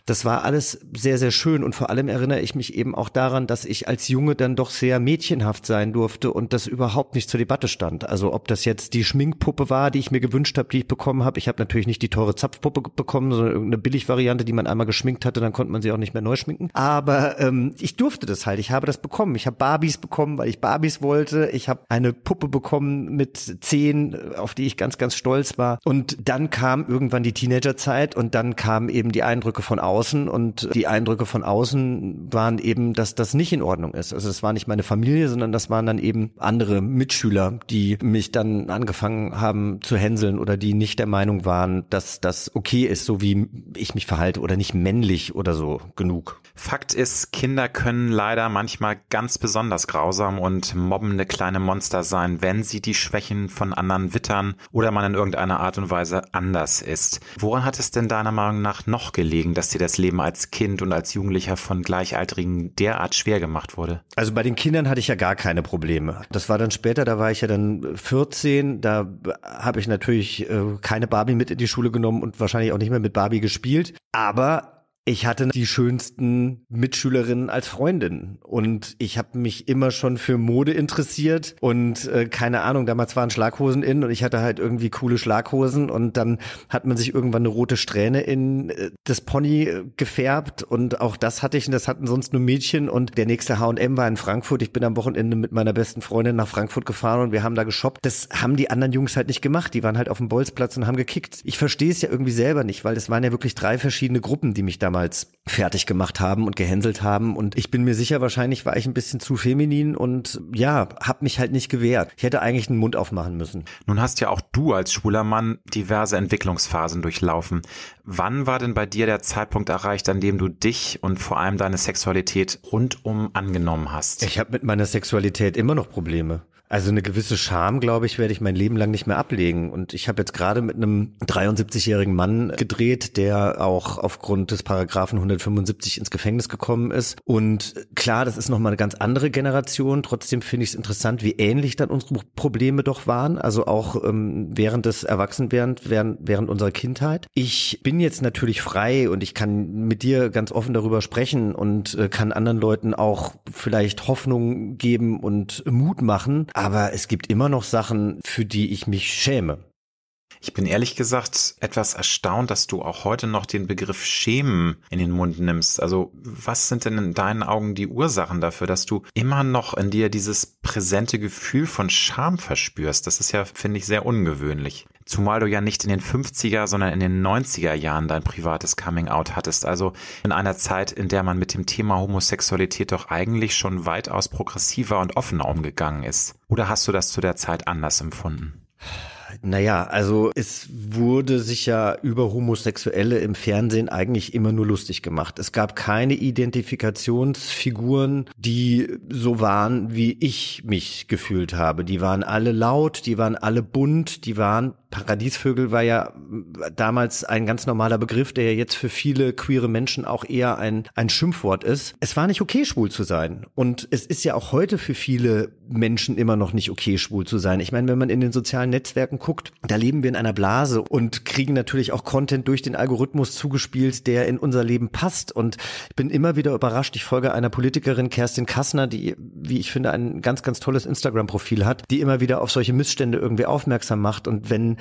das war alles sehr, sehr schön und vor allem allem erinnere ich mich eben auch daran, dass ich als Junge dann doch sehr mädchenhaft sein durfte und das überhaupt nicht zur Debatte stand. Also ob das jetzt die Schminkpuppe war, die ich mir gewünscht habe, die ich bekommen habe. Ich habe natürlich nicht die teure Zapfpuppe bekommen, sondern irgendeine Billigvariante, die man einmal geschminkt hatte, dann konnte man sie auch nicht mehr neu schminken. Aber ähm, ich durfte das halt. Ich habe das bekommen. Ich habe Barbies bekommen, weil ich Barbies wollte. Ich habe eine Puppe bekommen mit zehn, auf die ich ganz, ganz stolz war. Und dann kam irgendwann die Teenagerzeit und dann kamen eben die Eindrücke von außen und die Eindrücke von außen waren eben, dass das nicht in Ordnung ist. Also es war nicht meine Familie, sondern das waren dann eben andere Mitschüler, die mich dann angefangen haben zu hänseln oder die nicht der Meinung waren, dass das okay ist, so wie ich mich verhalte oder nicht männlich oder so genug. Fakt ist, Kinder können leider manchmal ganz besonders grausam und mobbende kleine Monster sein, wenn sie die Schwächen von anderen wittern oder man in irgendeiner Art und Weise anders ist. Woran hat es denn deiner Meinung nach noch gelegen, dass dir das Leben als Kind und als Jugendlicher von Gleichaltrigen derart schwer gemacht wurde? Also bei den Kindern hatte ich ja gar keine Probleme. Das war dann später, da war ich ja dann 14, da habe ich natürlich äh, keine Barbie mit in die Schule genommen und wahrscheinlich auch nicht mehr mit Barbie gespielt. Aber ich hatte die schönsten Mitschülerinnen als Freundin und ich habe mich immer schon für Mode interessiert und äh, keine Ahnung, damals waren Schlaghosen in und ich hatte halt irgendwie coole Schlaghosen und dann hat man sich irgendwann eine rote Strähne in äh, das Pony äh, gefärbt und auch das hatte ich und das hatten sonst nur Mädchen und der nächste H&M war in Frankfurt. Ich bin am Wochenende mit meiner besten Freundin nach Frankfurt gefahren und wir haben da geshoppt. Das haben die anderen Jungs halt nicht gemacht. Die waren halt auf dem Bolzplatz und haben gekickt. Ich verstehe es ja irgendwie selber nicht, weil es waren ja wirklich drei verschiedene Gruppen, die mich da damals fertig gemacht haben und gehänselt haben. Und ich bin mir sicher, wahrscheinlich war ich ein bisschen zu feminin und ja, hab mich halt nicht gewehrt. Ich hätte eigentlich den Mund aufmachen müssen. Nun hast ja auch du als schwuler Mann diverse Entwicklungsphasen durchlaufen. Wann war denn bei dir der Zeitpunkt erreicht, an dem du dich und vor allem deine Sexualität rundum angenommen hast? Ich habe mit meiner Sexualität immer noch Probleme. Also eine gewisse Scham, glaube ich, werde ich mein Leben lang nicht mehr ablegen. Und ich habe jetzt gerade mit einem 73-jährigen Mann gedreht, der auch aufgrund des Paragraphen 175 ins Gefängnis gekommen ist. Und klar, das ist nochmal eine ganz andere Generation. Trotzdem finde ich es interessant, wie ähnlich dann unsere Probleme doch waren. Also auch ähm, während des Erwachsenwerdens, während, während unserer Kindheit. Ich bin jetzt natürlich frei und ich kann mit dir ganz offen darüber sprechen und äh, kann anderen Leuten auch vielleicht Hoffnung geben und Mut machen. Es gibt immer noch Sachen, für die ich mich schäme. Ich bin ehrlich gesagt etwas erstaunt, dass du auch heute noch den Begriff Schämen in den Mund nimmst. Also was sind denn in deinen Augen die Ursachen dafür, dass du immer noch in dir dieses präsente Gefühl von Scham verspürst? Das ist ja, finde ich, sehr ungewöhnlich. Zumal du ja nicht in den 50er, sondern in den 90er Jahren dein privates Coming-out hattest. Also in einer Zeit, in der man mit dem Thema Homosexualität doch eigentlich schon weitaus progressiver und offener umgegangen ist. Oder hast du das zu der Zeit anders empfunden? Naja, also es wurde sich ja über Homosexuelle im Fernsehen eigentlich immer nur lustig gemacht. Es gab keine Identifikationsfiguren, die so waren, wie ich mich gefühlt habe. Die waren alle laut, die waren alle bunt, die waren Paradiesvögel war ja damals ein ganz normaler Begriff, der ja jetzt für viele queere Menschen auch eher ein, ein Schimpfwort ist. Es war nicht okay, schwul zu sein. Und es ist ja auch heute für viele Menschen immer noch nicht okay, schwul zu sein. Ich meine, wenn man in den sozialen Netzwerken guckt, da leben wir in einer Blase und kriegen natürlich auch Content durch den Algorithmus zugespielt, der in unser Leben passt. Und ich bin immer wieder überrascht. Ich folge einer Politikerin, Kerstin Kassner, die, wie ich finde, ein ganz, ganz tolles Instagram-Profil hat, die immer wieder auf solche Missstände irgendwie aufmerksam macht. Und wenn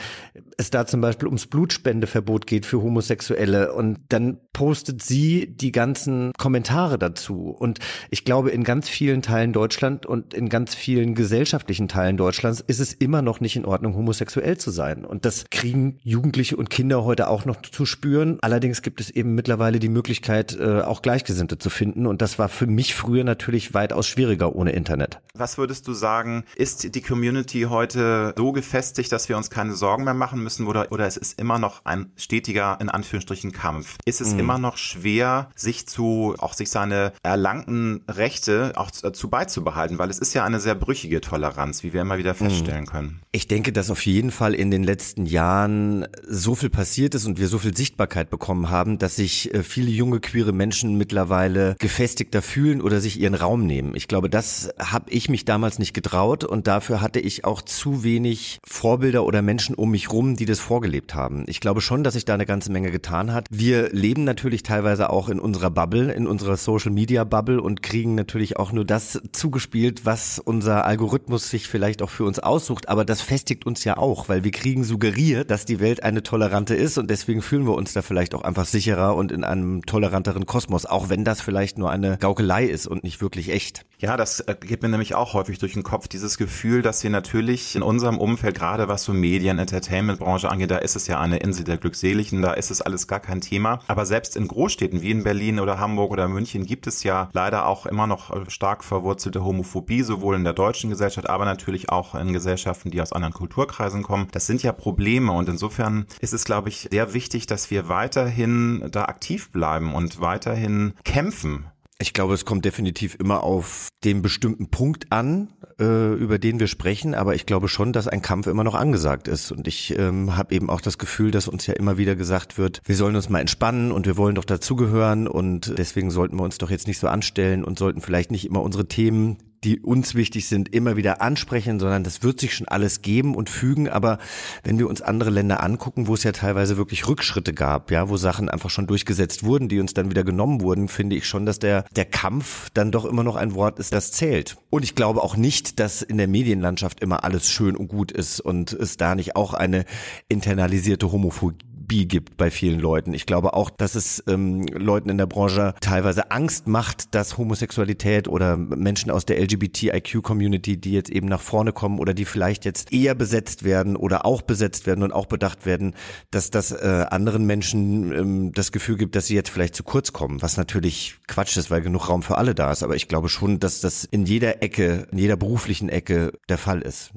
es da zum Beispiel ums Blutspendeverbot geht für Homosexuelle und dann postet sie die ganzen Kommentare dazu. Und ich glaube, in ganz vielen Teilen Deutschland und in ganz vielen gesellschaftlichen Teilen Deutschlands ist es immer noch nicht in Ordnung, homosexuell zu sein. Und das kriegen Jugendliche und Kinder heute auch noch zu spüren. Allerdings gibt es eben mittlerweile die Möglichkeit, äh, auch Gleichgesinnte zu finden. Und das war für mich früher natürlich weitaus schwieriger ohne Internet. Was würdest du sagen, ist die Community heute so gefestigt, dass wir uns keine Sorgen mehr machen müssen oder, oder es ist immer noch ein stetiger, in Anführungsstrichen, Kampf? Ist es mhm. immer noch schwer, sich zu, auch sich seine erlangten Rechte auch zu, zu beizubehalten? Weil es ist ja eine sehr brüchige Toleranz, wie wir immer wieder mhm. feststellen können. Ich denke, dass auf jeden Fall in den letzten Jahren so viel passiert ist und wir so viel Sichtbarkeit bekommen haben, dass sich äh, viele junge queere Menschen mittlerweile gefestigter fühlen oder sich ihren Raum nehmen. Ich glaube, das habe ich mich damals nicht getraut und dafür hatte ich auch zu wenig Vorbilder oder Menschen um mich rum, die das vorgelebt haben. Ich glaube schon, dass sich da eine ganze Menge getan hat. Wir leben natürlich teilweise auch in unserer Bubble, in unserer Social Media Bubble und kriegen natürlich auch nur das zugespielt, was unser Algorithmus sich vielleicht auch für uns aussucht. Aber das festigt uns ja auch, weil wir kriegen suggeriert, dass die Welt eine tolerante ist und deswegen fühlen wir uns da vielleicht auch einfach sicherer und in einem toleranteren Kosmos, auch wenn das vielleicht nur eine Gaukelei ist und nicht wirklich echt. Ja, das äh, geht mir nämlich auch häufig durch den Kopf, dieses Gefühl, dass wir natürlich in unserem Umfeld, gerade was so Medien, Entertainment-Branche angeht, da ist es ja eine Insel der Glückseligen, da ist es alles gar kein Thema. Aber selbst in Großstädten wie in Berlin oder Hamburg oder München gibt es ja leider auch immer noch äh, stark verwurzelte Homophobie, sowohl in der deutschen Gesellschaft, aber natürlich auch in Gesellschaften, die aus anderen Kulturkreisen kommen. Das sind ja Probleme und insofern ist es, glaube ich, sehr wichtig, dass wir weiterhin da aktiv bleiben und weiterhin kämpfen ich glaube, es kommt definitiv immer auf den bestimmten Punkt an, äh, über den wir sprechen, aber ich glaube schon, dass ein Kampf immer noch angesagt ist. Und ich ähm, habe eben auch das Gefühl, dass uns ja immer wieder gesagt wird, wir sollen uns mal entspannen und wir wollen doch dazugehören und deswegen sollten wir uns doch jetzt nicht so anstellen und sollten vielleicht nicht immer unsere Themen die uns wichtig sind, immer wieder ansprechen, sondern das wird sich schon alles geben und fügen. Aber wenn wir uns andere Länder angucken, wo es ja teilweise wirklich Rückschritte gab, ja, wo Sachen einfach schon durchgesetzt wurden, die uns dann wieder genommen wurden, finde ich schon, dass der, der Kampf dann doch immer noch ein Wort ist, das zählt. Und ich glaube auch nicht, dass in der Medienlandschaft immer alles schön und gut ist und es da nicht auch eine internalisierte Homophobie Phobie gibt bei vielen Leuten. Ich glaube auch, dass es ähm, Leuten in der Branche teilweise Angst macht, dass Homosexualität oder Menschen aus der LGBTIQ-Community, die jetzt eben nach vorne kommen oder die vielleicht jetzt eher besetzt werden oder auch besetzt werden und auch bedacht werden, dass das äh, anderen Menschen ähm, das Gefühl gibt, dass sie jetzt vielleicht zu kurz kommen, was natürlich Quatsch ist, weil genug Raum für alle da ist. Aber ich glaube schon, dass das in jeder Ecke, in jeder beruflichen Ecke der Fall ist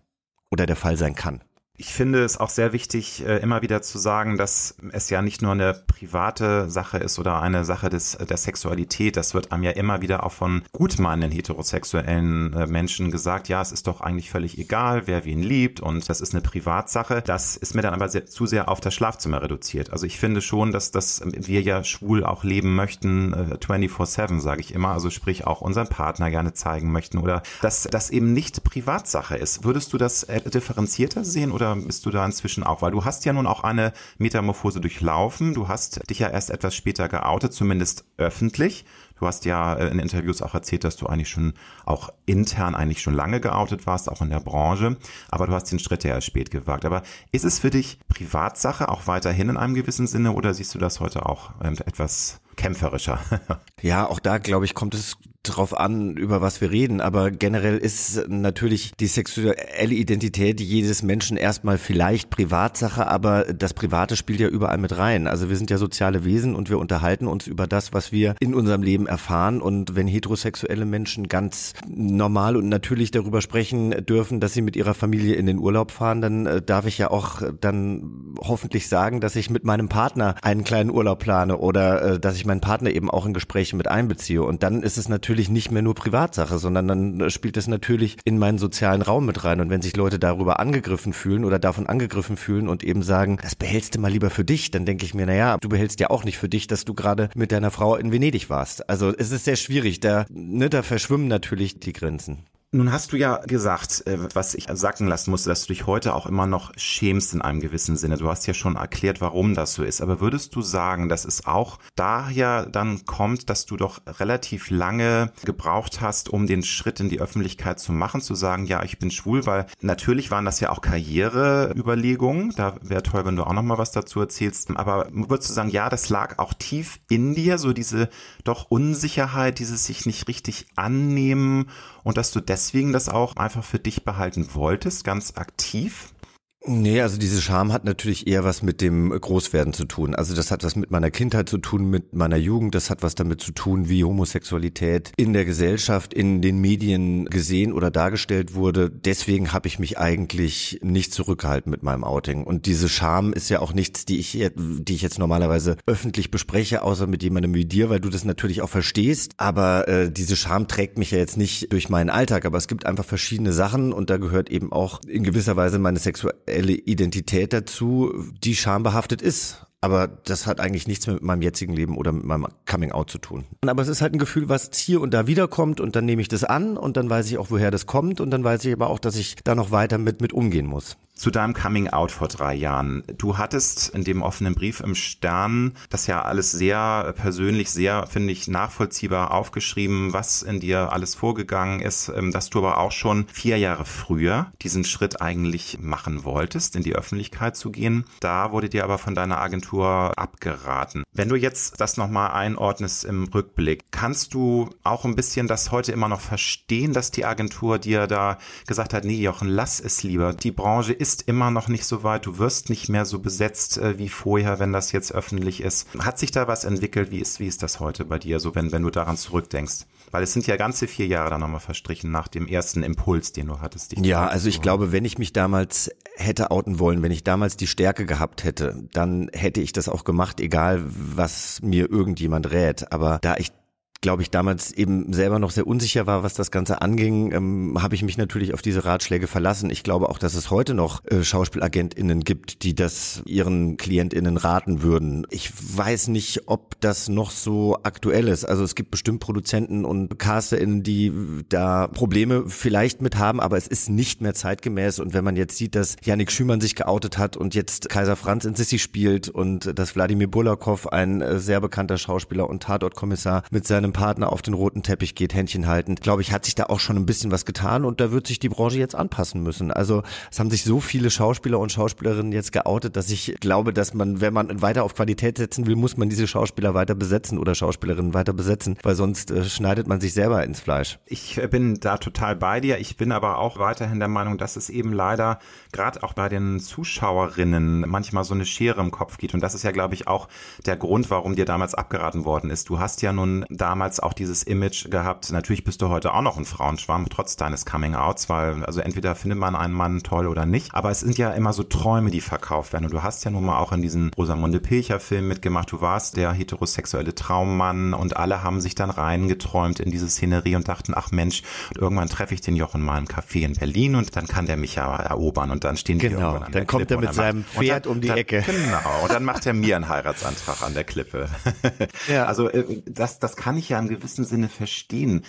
oder der Fall sein kann. Ich finde es auch sehr wichtig, äh, immer wieder zu sagen, dass es ja nicht nur eine private Sache ist oder eine Sache des, der Sexualität. Das wird einem ja immer wieder auch von gutmeinenden heterosexuellen äh, Menschen gesagt. Ja, es ist doch eigentlich völlig egal, wer wen liebt und das ist eine Privatsache. Das ist mir dann aber sehr, zu sehr auf das Schlafzimmer reduziert. Also ich finde schon, dass, dass wir ja schwul auch leben möchten, 24-7, äh, sage ich immer. Also sprich auch unseren Partner gerne zeigen möchten oder dass das eben nicht Privatsache ist. Würdest du das differenzierter sehen oder oder bist du da inzwischen auch? Weil du hast ja nun auch eine Metamorphose durchlaufen. Du hast dich ja erst etwas später geoutet, zumindest öffentlich. Du hast ja äh, in Interviews auch erzählt, dass du eigentlich schon auch intern eigentlich schon lange geoutet warst, auch in der Branche. Aber du hast den Schritt ja erst spät gewagt. Aber ist es für dich Privatsache auch weiterhin in einem gewissen Sinne oder siehst du das heute auch ähm, etwas kämpferischer? ja, auch da glaube ich, kommt es drauf an, über was wir reden, aber generell ist natürlich die sexuelle Identität jedes Menschen erstmal vielleicht Privatsache, aber das Private spielt ja überall mit rein. Also wir sind ja soziale Wesen und wir unterhalten uns über das, was wir in unserem Leben erfahren und wenn heterosexuelle Menschen ganz normal und natürlich darüber sprechen dürfen, dass sie mit ihrer Familie in den Urlaub fahren, dann äh, darf ich ja auch dann hoffentlich sagen, dass ich mit meinem Partner einen kleinen Urlaub plane oder äh, dass ich meinen Partner eben auch in Gespräche mit einbeziehe und dann ist es natürlich natürlich nicht mehr nur Privatsache, sondern dann spielt das natürlich in meinen sozialen Raum mit rein. Und wenn sich Leute darüber angegriffen fühlen oder davon angegriffen fühlen und eben sagen, das behältst du mal lieber für dich, dann denke ich mir, naja, du behältst ja auch nicht für dich, dass du gerade mit deiner Frau in Venedig warst. Also es ist sehr schwierig, da, ne, da verschwimmen natürlich die Grenzen. Nun hast du ja gesagt, äh, was ich sacken lassen musste, dass du dich heute auch immer noch schämst in einem gewissen Sinne. Du hast ja schon erklärt, warum das so ist. Aber würdest du sagen, dass es auch daher dann kommt, dass du doch relativ lange gebraucht hast, um den Schritt in die Öffentlichkeit zu machen, zu sagen, ja, ich bin schwul, weil natürlich waren das ja auch Karriereüberlegungen. Da wäre toll, wenn du auch noch mal was dazu erzählst. Aber würdest du sagen, ja, das lag auch tief in dir, so diese doch Unsicherheit, dieses sich nicht richtig annehmen und dass du deswegen das auch einfach für dich behalten wolltest, ganz aktiv? Nee, also diese Scham hat natürlich eher was mit dem Großwerden zu tun. Also das hat was mit meiner Kindheit zu tun, mit meiner Jugend. Das hat was damit zu tun, wie Homosexualität in der Gesellschaft, in den Medien gesehen oder dargestellt wurde. Deswegen habe ich mich eigentlich nicht zurückgehalten mit meinem Outing. Und diese Scham ist ja auch nichts, die ich, die ich jetzt normalerweise öffentlich bespreche, außer mit jemandem wie dir, weil du das natürlich auch verstehst. Aber äh, diese Scham trägt mich ja jetzt nicht durch meinen Alltag. Aber es gibt einfach verschiedene Sachen und da gehört eben auch in gewisser Weise meine sexuelle sexuelle Identität dazu, die schambehaftet ist. Aber das hat eigentlich nichts mit meinem jetzigen Leben oder mit meinem Coming Out zu tun. Aber es ist halt ein Gefühl, was hier und da wiederkommt und dann nehme ich das an und dann weiß ich auch, woher das kommt und dann weiß ich aber auch, dass ich da noch weiter mit, mit umgehen muss. Zu deinem Coming Out vor drei Jahren. Du hattest in dem offenen Brief im Stern das ja alles sehr persönlich, sehr, finde ich, nachvollziehbar aufgeschrieben, was in dir alles vorgegangen ist, ähm, dass du aber auch schon vier Jahre früher diesen Schritt eigentlich machen wolltest, in die Öffentlichkeit zu gehen. Da wurde dir aber von deiner Agentur abgeraten. Wenn du jetzt das nochmal einordnest im Rückblick, kannst du auch ein bisschen das heute immer noch verstehen, dass die Agentur dir da gesagt hat, nee, Jochen, lass es lieber. Die Branche ist immer noch nicht so weit. Du wirst nicht mehr so besetzt äh, wie vorher, wenn das jetzt öffentlich ist. Hat sich da was entwickelt? Wie ist, wie ist das heute bei dir, so wenn, wenn du daran zurückdenkst? Weil es sind ja ganze vier Jahre dann nochmal verstrichen nach dem ersten Impuls, den du hattest. ja, also ich glaube, wenn ich mich damals hätte outen wollen, wenn ich damals die Stärke gehabt hätte, dann hätte ich das auch gemacht, egal was mir irgendjemand rät. Aber da ich glaube ich, damals eben selber noch sehr unsicher war, was das Ganze anging, ähm, habe ich mich natürlich auf diese Ratschläge verlassen. Ich glaube auch, dass es heute noch äh, SchauspielagentInnen gibt, die das ihren KlientInnen raten würden. Ich weiß nicht, ob das noch so aktuell ist. Also es gibt bestimmt Produzenten und CasterInnen, die da Probleme vielleicht mit haben, aber es ist nicht mehr zeitgemäß. Und wenn man jetzt sieht, dass Yannick Schümann sich geoutet hat und jetzt Kaiser Franz in Sissi spielt und dass Wladimir Bulakov, ein äh, sehr bekannter Schauspieler und Tatortkommissar, mit seinem Partner auf den roten Teppich geht, Händchen haltend, glaube ich, hat sich da auch schon ein bisschen was getan und da wird sich die Branche jetzt anpassen müssen. Also es haben sich so viele Schauspieler und Schauspielerinnen jetzt geoutet, dass ich glaube, dass man, wenn man weiter auf Qualität setzen will, muss man diese Schauspieler weiter besetzen oder Schauspielerinnen weiter besetzen, weil sonst äh, schneidet man sich selber ins Fleisch. Ich äh, bin da total bei dir. Ich bin aber auch weiterhin der Meinung, dass es eben leider gerade auch bei den Zuschauerinnen manchmal so eine Schere im Kopf geht. Und das ist ja, glaube ich, auch der Grund, warum dir damals abgeraten worden ist. Du hast ja nun damals damals auch dieses Image gehabt. Natürlich bist du heute auch noch ein Frauenschwarm, trotz deines Coming-Outs, weil also entweder findet man einen Mann toll oder nicht. Aber es sind ja immer so Träume, die verkauft werden. Und du hast ja nun mal auch in diesem Rosamunde Pilcher-Film mitgemacht. Du warst der heterosexuelle Traummann und alle haben sich dann reingeträumt in diese Szenerie und dachten, ach Mensch, irgendwann treffe ich den Jochen mal im Café in Berlin und dann kann der mich ja erobern und dann stehen die genau, irgendwann an dann kommt er mit seinem Pferd dann, um die dann, Ecke. Genau, und dann macht er mir einen Heiratsantrag an der Klippe. ja. Also äh, das, das kann ich ja im gewissen Sinne verstehen.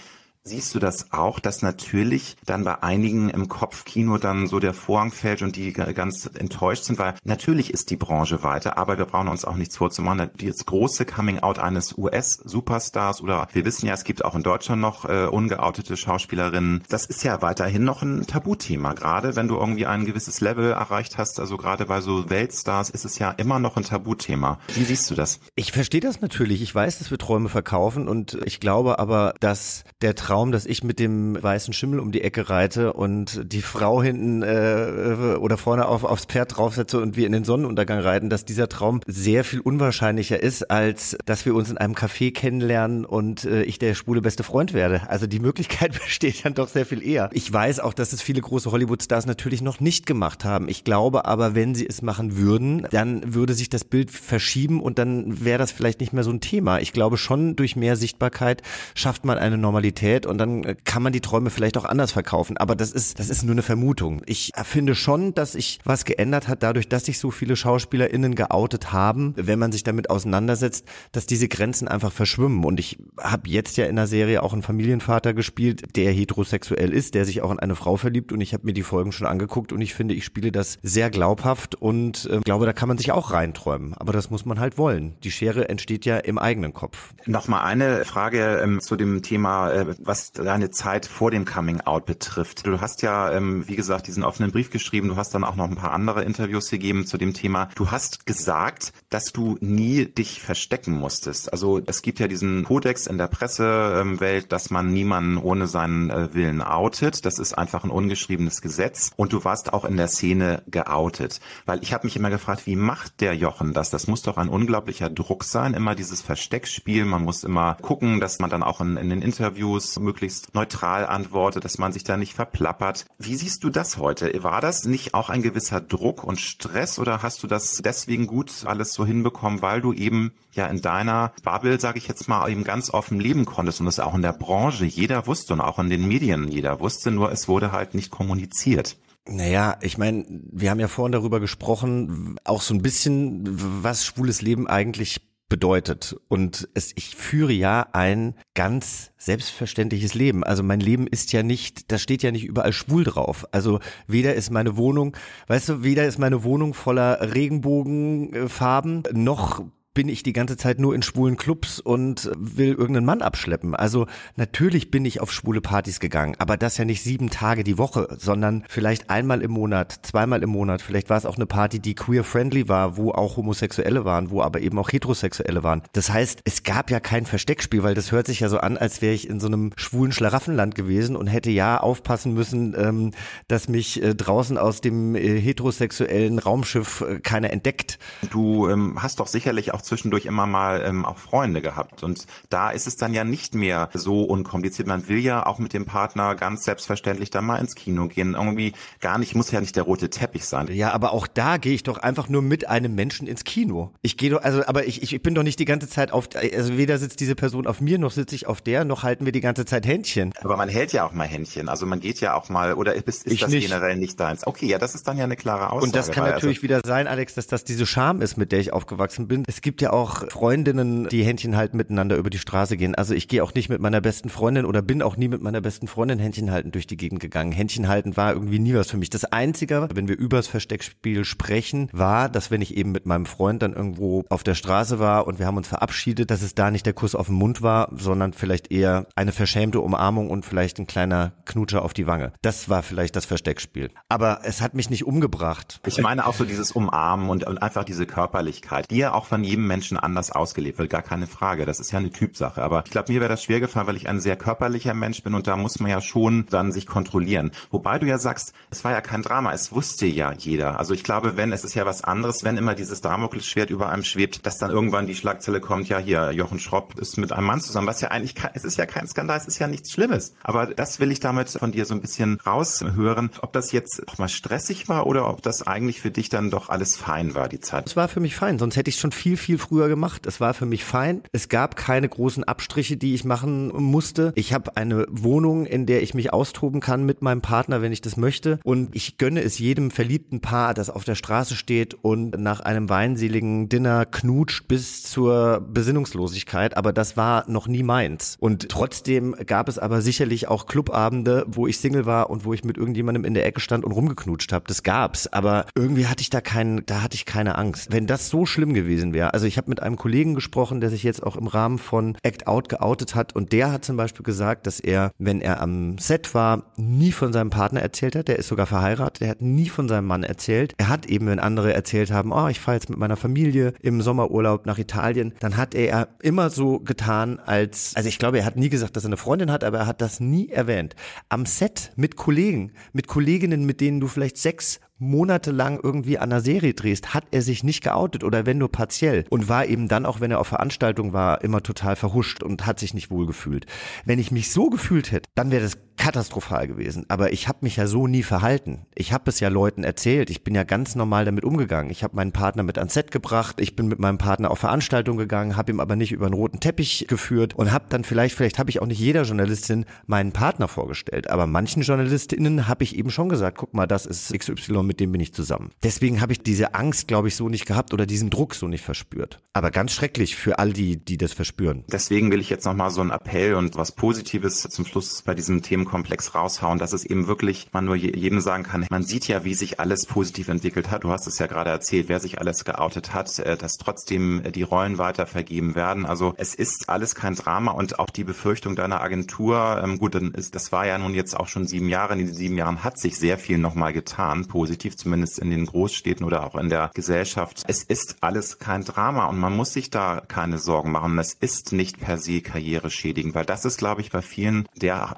Siehst du das auch, dass natürlich dann bei einigen im Kopfkino dann so der Vorhang fällt und die ganz enttäuscht sind, weil natürlich ist die Branche weiter, aber wir brauchen uns auch nichts vorzumachen. Das große Coming-out eines US-Superstars oder wir wissen ja, es gibt auch in Deutschland noch äh, ungeoutete Schauspielerinnen. Das ist ja weiterhin noch ein Tabuthema, gerade wenn du irgendwie ein gewisses Level erreicht hast. Also gerade bei so Weltstars ist es ja immer noch ein Tabuthema. Wie siehst du das? Ich verstehe das natürlich. Ich weiß, dass wir Träume verkaufen und ich glaube aber, dass der Traum Traum, dass ich mit dem weißen Schimmel um die Ecke reite und die Frau hinten äh, oder vorne auf, aufs Pferd draufsetze und wir in den Sonnenuntergang reiten, dass dieser Traum sehr viel unwahrscheinlicher ist, als dass wir uns in einem Café kennenlernen und äh, ich der schwule beste Freund werde. Also die Möglichkeit besteht dann doch sehr viel eher. Ich weiß auch, dass es viele große Hollywood-Stars natürlich noch nicht gemacht haben. Ich glaube aber, wenn sie es machen würden, dann würde sich das Bild verschieben und dann wäre das vielleicht nicht mehr so ein Thema. Ich glaube schon, durch mehr Sichtbarkeit schafft man eine Normalität und dann äh, kann man die Träume vielleicht auch anders verkaufen. Aber das ist, das ist nur eine Vermutung. Ich finde schon, dass sich was geändert hat, dadurch, dass sich so viele SchauspielerInnen geoutet haben, wenn man sich damit auseinandersetzt, dass diese Grenzen einfach verschwimmen. Und ich habe jetzt ja in der Serie auch einen Familienvater gespielt, der heterosexuell ist, der sich auch in eine Frau verliebt und ich habe mir die Folgen schon angeguckt und ich finde, ich spiele das sehr glaubhaft und äh, glaube, da kann man sich auch reinträumen. Aber das muss man halt wollen. Die Schere entsteht ja im eigenen Kopf. Nochmal eine Frage ähm, zu dem Thema, äh, was deine Zeit vor dem Coming Out betrifft. Du hast ja, ähm, wie gesagt, diesen offenen Brief geschrieben. Du hast dann auch noch ein paar andere Interviews gegeben zu dem Thema. Du hast gesagt, dass du nie dich verstecken musstest. Also es gibt ja diesen Kodex in der Pressewelt, dass man niemanden ohne seinen äh, Willen outet. Das ist einfach ein ungeschriebenes Gesetz. Und du warst auch in der Szene geoutet. Weil ich habe mich immer gefragt, wie macht der Jochen das? Das muss doch ein unglaublicher Druck sein, immer dieses Versteckspiel. Man muss immer gucken, dass man dann auch in, in den Interviews möglichst neutral antwortet, dass man sich da nicht verplappert. Wie siehst du das heute? War das nicht auch ein gewisser Druck und Stress oder hast du das deswegen gut alles so hinbekommen, weil du eben ja in deiner Bubble, sage ich jetzt mal, eben ganz offen leben konntest und das auch in der Branche jeder wusste und auch in den Medien jeder wusste, nur es wurde halt nicht kommuniziert. Naja, ich meine, wir haben ja vorhin darüber gesprochen, auch so ein bisschen, was schwules Leben eigentlich bedeutet. Und es, ich führe ja ein ganz selbstverständliches Leben. Also mein Leben ist ja nicht, da steht ja nicht überall schwul drauf. Also weder ist meine Wohnung, weißt du, weder ist meine Wohnung voller Regenbogenfarben, noch bin ich die ganze Zeit nur in schwulen Clubs und will irgendeinen Mann abschleppen. Also natürlich bin ich auf schwule Partys gegangen, aber das ja nicht sieben Tage die Woche, sondern vielleicht einmal im Monat, zweimal im Monat. Vielleicht war es auch eine Party, die queer-friendly war, wo auch Homosexuelle waren, wo aber eben auch Heterosexuelle waren. Das heißt, es gab ja kein Versteckspiel, weil das hört sich ja so an, als wäre ich in so einem schwulen Schlaraffenland gewesen und hätte ja aufpassen müssen, ähm, dass mich äh, draußen aus dem äh, heterosexuellen Raumschiff äh, keiner entdeckt. Du ähm, hast doch sicherlich auch zwischendurch immer mal ähm, auch Freunde gehabt. Und da ist es dann ja nicht mehr so unkompliziert. Man will ja auch mit dem Partner ganz selbstverständlich dann mal ins Kino gehen. Irgendwie gar nicht, muss ja nicht der rote Teppich sein. Ja, aber auch da gehe ich doch einfach nur mit einem Menschen ins Kino. Ich gehe doch, also, aber ich, ich bin doch nicht die ganze Zeit auf, also weder sitzt diese Person auf mir, noch sitze ich auf der, noch halten wir die ganze Zeit Händchen. Aber man hält ja auch mal Händchen. Also man geht ja auch mal, oder ist, ist ich das nicht. generell nicht deins? Okay, ja, das ist dann ja eine klare Aussage. Und das kann natürlich also wieder sein, Alex, dass das diese Scham ist, mit der ich aufgewachsen bin. Es gibt gibt ja auch Freundinnen, die Händchen halten miteinander über die Straße gehen. Also ich gehe auch nicht mit meiner besten Freundin oder bin auch nie mit meiner besten Freundin Händchen halten durch die Gegend gegangen. Händchen halten war irgendwie nie was für mich. Das Einzige, wenn wir übers Versteckspiel sprechen, war, dass wenn ich eben mit meinem Freund dann irgendwo auf der Straße war und wir haben uns verabschiedet, dass es da nicht der Kuss auf den Mund war, sondern vielleicht eher eine verschämte Umarmung und vielleicht ein kleiner Knutscher auf die Wange. Das war vielleicht das Versteckspiel. Aber es hat mich nicht umgebracht. Ich meine auch so dieses Umarmen und, und einfach diese Körperlichkeit, die ja auch von jedem Menschen anders ausgelebt wird, gar keine Frage. Das ist ja eine Typsache. Aber ich glaube, mir wäre das schwer gefallen, weil ich ein sehr körperlicher Mensch bin und da muss man ja schon dann sich kontrollieren. Wobei du ja sagst, es war ja kein Drama, es wusste ja jeder. Also ich glaube, wenn, es ist ja was anderes, wenn immer dieses Damoklesschwert über einem schwebt, dass dann irgendwann die Schlagzelle kommt, ja hier, Jochen Schropp ist mit einem Mann zusammen, was ja eigentlich, es ist ja kein Skandal, es ist ja nichts Schlimmes. Aber das will ich damit von dir so ein bisschen raushören, ob das jetzt auch mal stressig war oder ob das eigentlich für dich dann doch alles fein war, die Zeit. Es war für mich fein, sonst hätte ich schon viel, viel früher gemacht. Es war für mich fein. Es gab keine großen Abstriche, die ich machen musste. Ich habe eine Wohnung, in der ich mich austoben kann mit meinem Partner, wenn ich das möchte. Und ich gönne es jedem verliebten Paar, das auf der Straße steht und nach einem weinseligen Dinner knutscht bis zur Besinnungslosigkeit. Aber das war noch nie meins. Und trotzdem gab es aber sicherlich auch Clubabende, wo ich Single war und wo ich mit irgendjemandem in der Ecke stand und rumgeknutscht habe. Das gab's. Aber irgendwie hatte ich da keinen, da hatte ich keine Angst. Wenn das so schlimm gewesen wäre, Also ich habe mit einem Kollegen gesprochen, der sich jetzt auch im Rahmen von Act Out geoutet hat und der hat zum Beispiel gesagt, dass er, wenn er am Set war, nie von seinem Partner erzählt hat. Der ist sogar verheiratet, der hat nie von seinem Mann erzählt. Er hat eben, wenn andere erzählt haben, oh, ich fahre jetzt mit meiner Familie im Sommerurlaub nach Italien, dann hat er immer so getan, als, also ich glaube, er hat nie gesagt, dass er eine Freundin hat, aber er hat das nie erwähnt. Am Set mit Kollegen, mit Kolleginnen, mit denen du vielleicht sechs monatelang irgendwie an einer Serie drehst, hat er sich nicht geoutet oder wenn nur partiell und war eben dann auch, wenn er auf Veranstaltung war, immer total verhuscht und hat sich nicht wohlgefühlt. Wenn ich mich so gefühlt hätte, dann wäre das katastrophal gewesen. Aber ich habe mich ja so nie verhalten. Ich habe es ja Leuten erzählt. Ich bin ja ganz normal damit umgegangen. Ich habe meinen Partner mit ans Set gebracht. Ich bin mit meinem Partner auf Veranstaltungen gegangen, habe ihm aber nicht über einen roten Teppich geführt und habe dann vielleicht, vielleicht habe ich auch nicht jeder Journalistin meinen Partner vorgestellt. Aber manchen Journalistinnen habe ich eben schon gesagt, guck mal, das ist XY mit dem bin ich zusammen. Deswegen habe ich diese Angst, glaube ich, so nicht gehabt oder diesen Druck so nicht verspürt. Aber ganz schrecklich für all die, die das verspüren. Deswegen will ich jetzt nochmal so einen Appell und was Positives zum Schluss bei diesem Themenkomplex raushauen, dass es eben wirklich man nur jedem sagen kann, man sieht ja, wie sich alles positiv entwickelt hat. Du hast es ja gerade erzählt, wer sich alles geoutet hat, äh, dass trotzdem die Rollen weiter vergeben werden. Also es ist alles kein Drama und auch die Befürchtung deiner Agentur, ähm, gut, dann ist, das war ja nun jetzt auch schon sieben Jahre. In diesen sieben Jahren hat sich sehr viel nochmal getan, positiv zumindest in den Großstädten oder auch in der Gesellschaft. Es ist alles kein Drama und man muss sich da keine Sorgen machen. Es ist nicht per se karriereschädigend, weil das ist, glaube ich, bei vielen der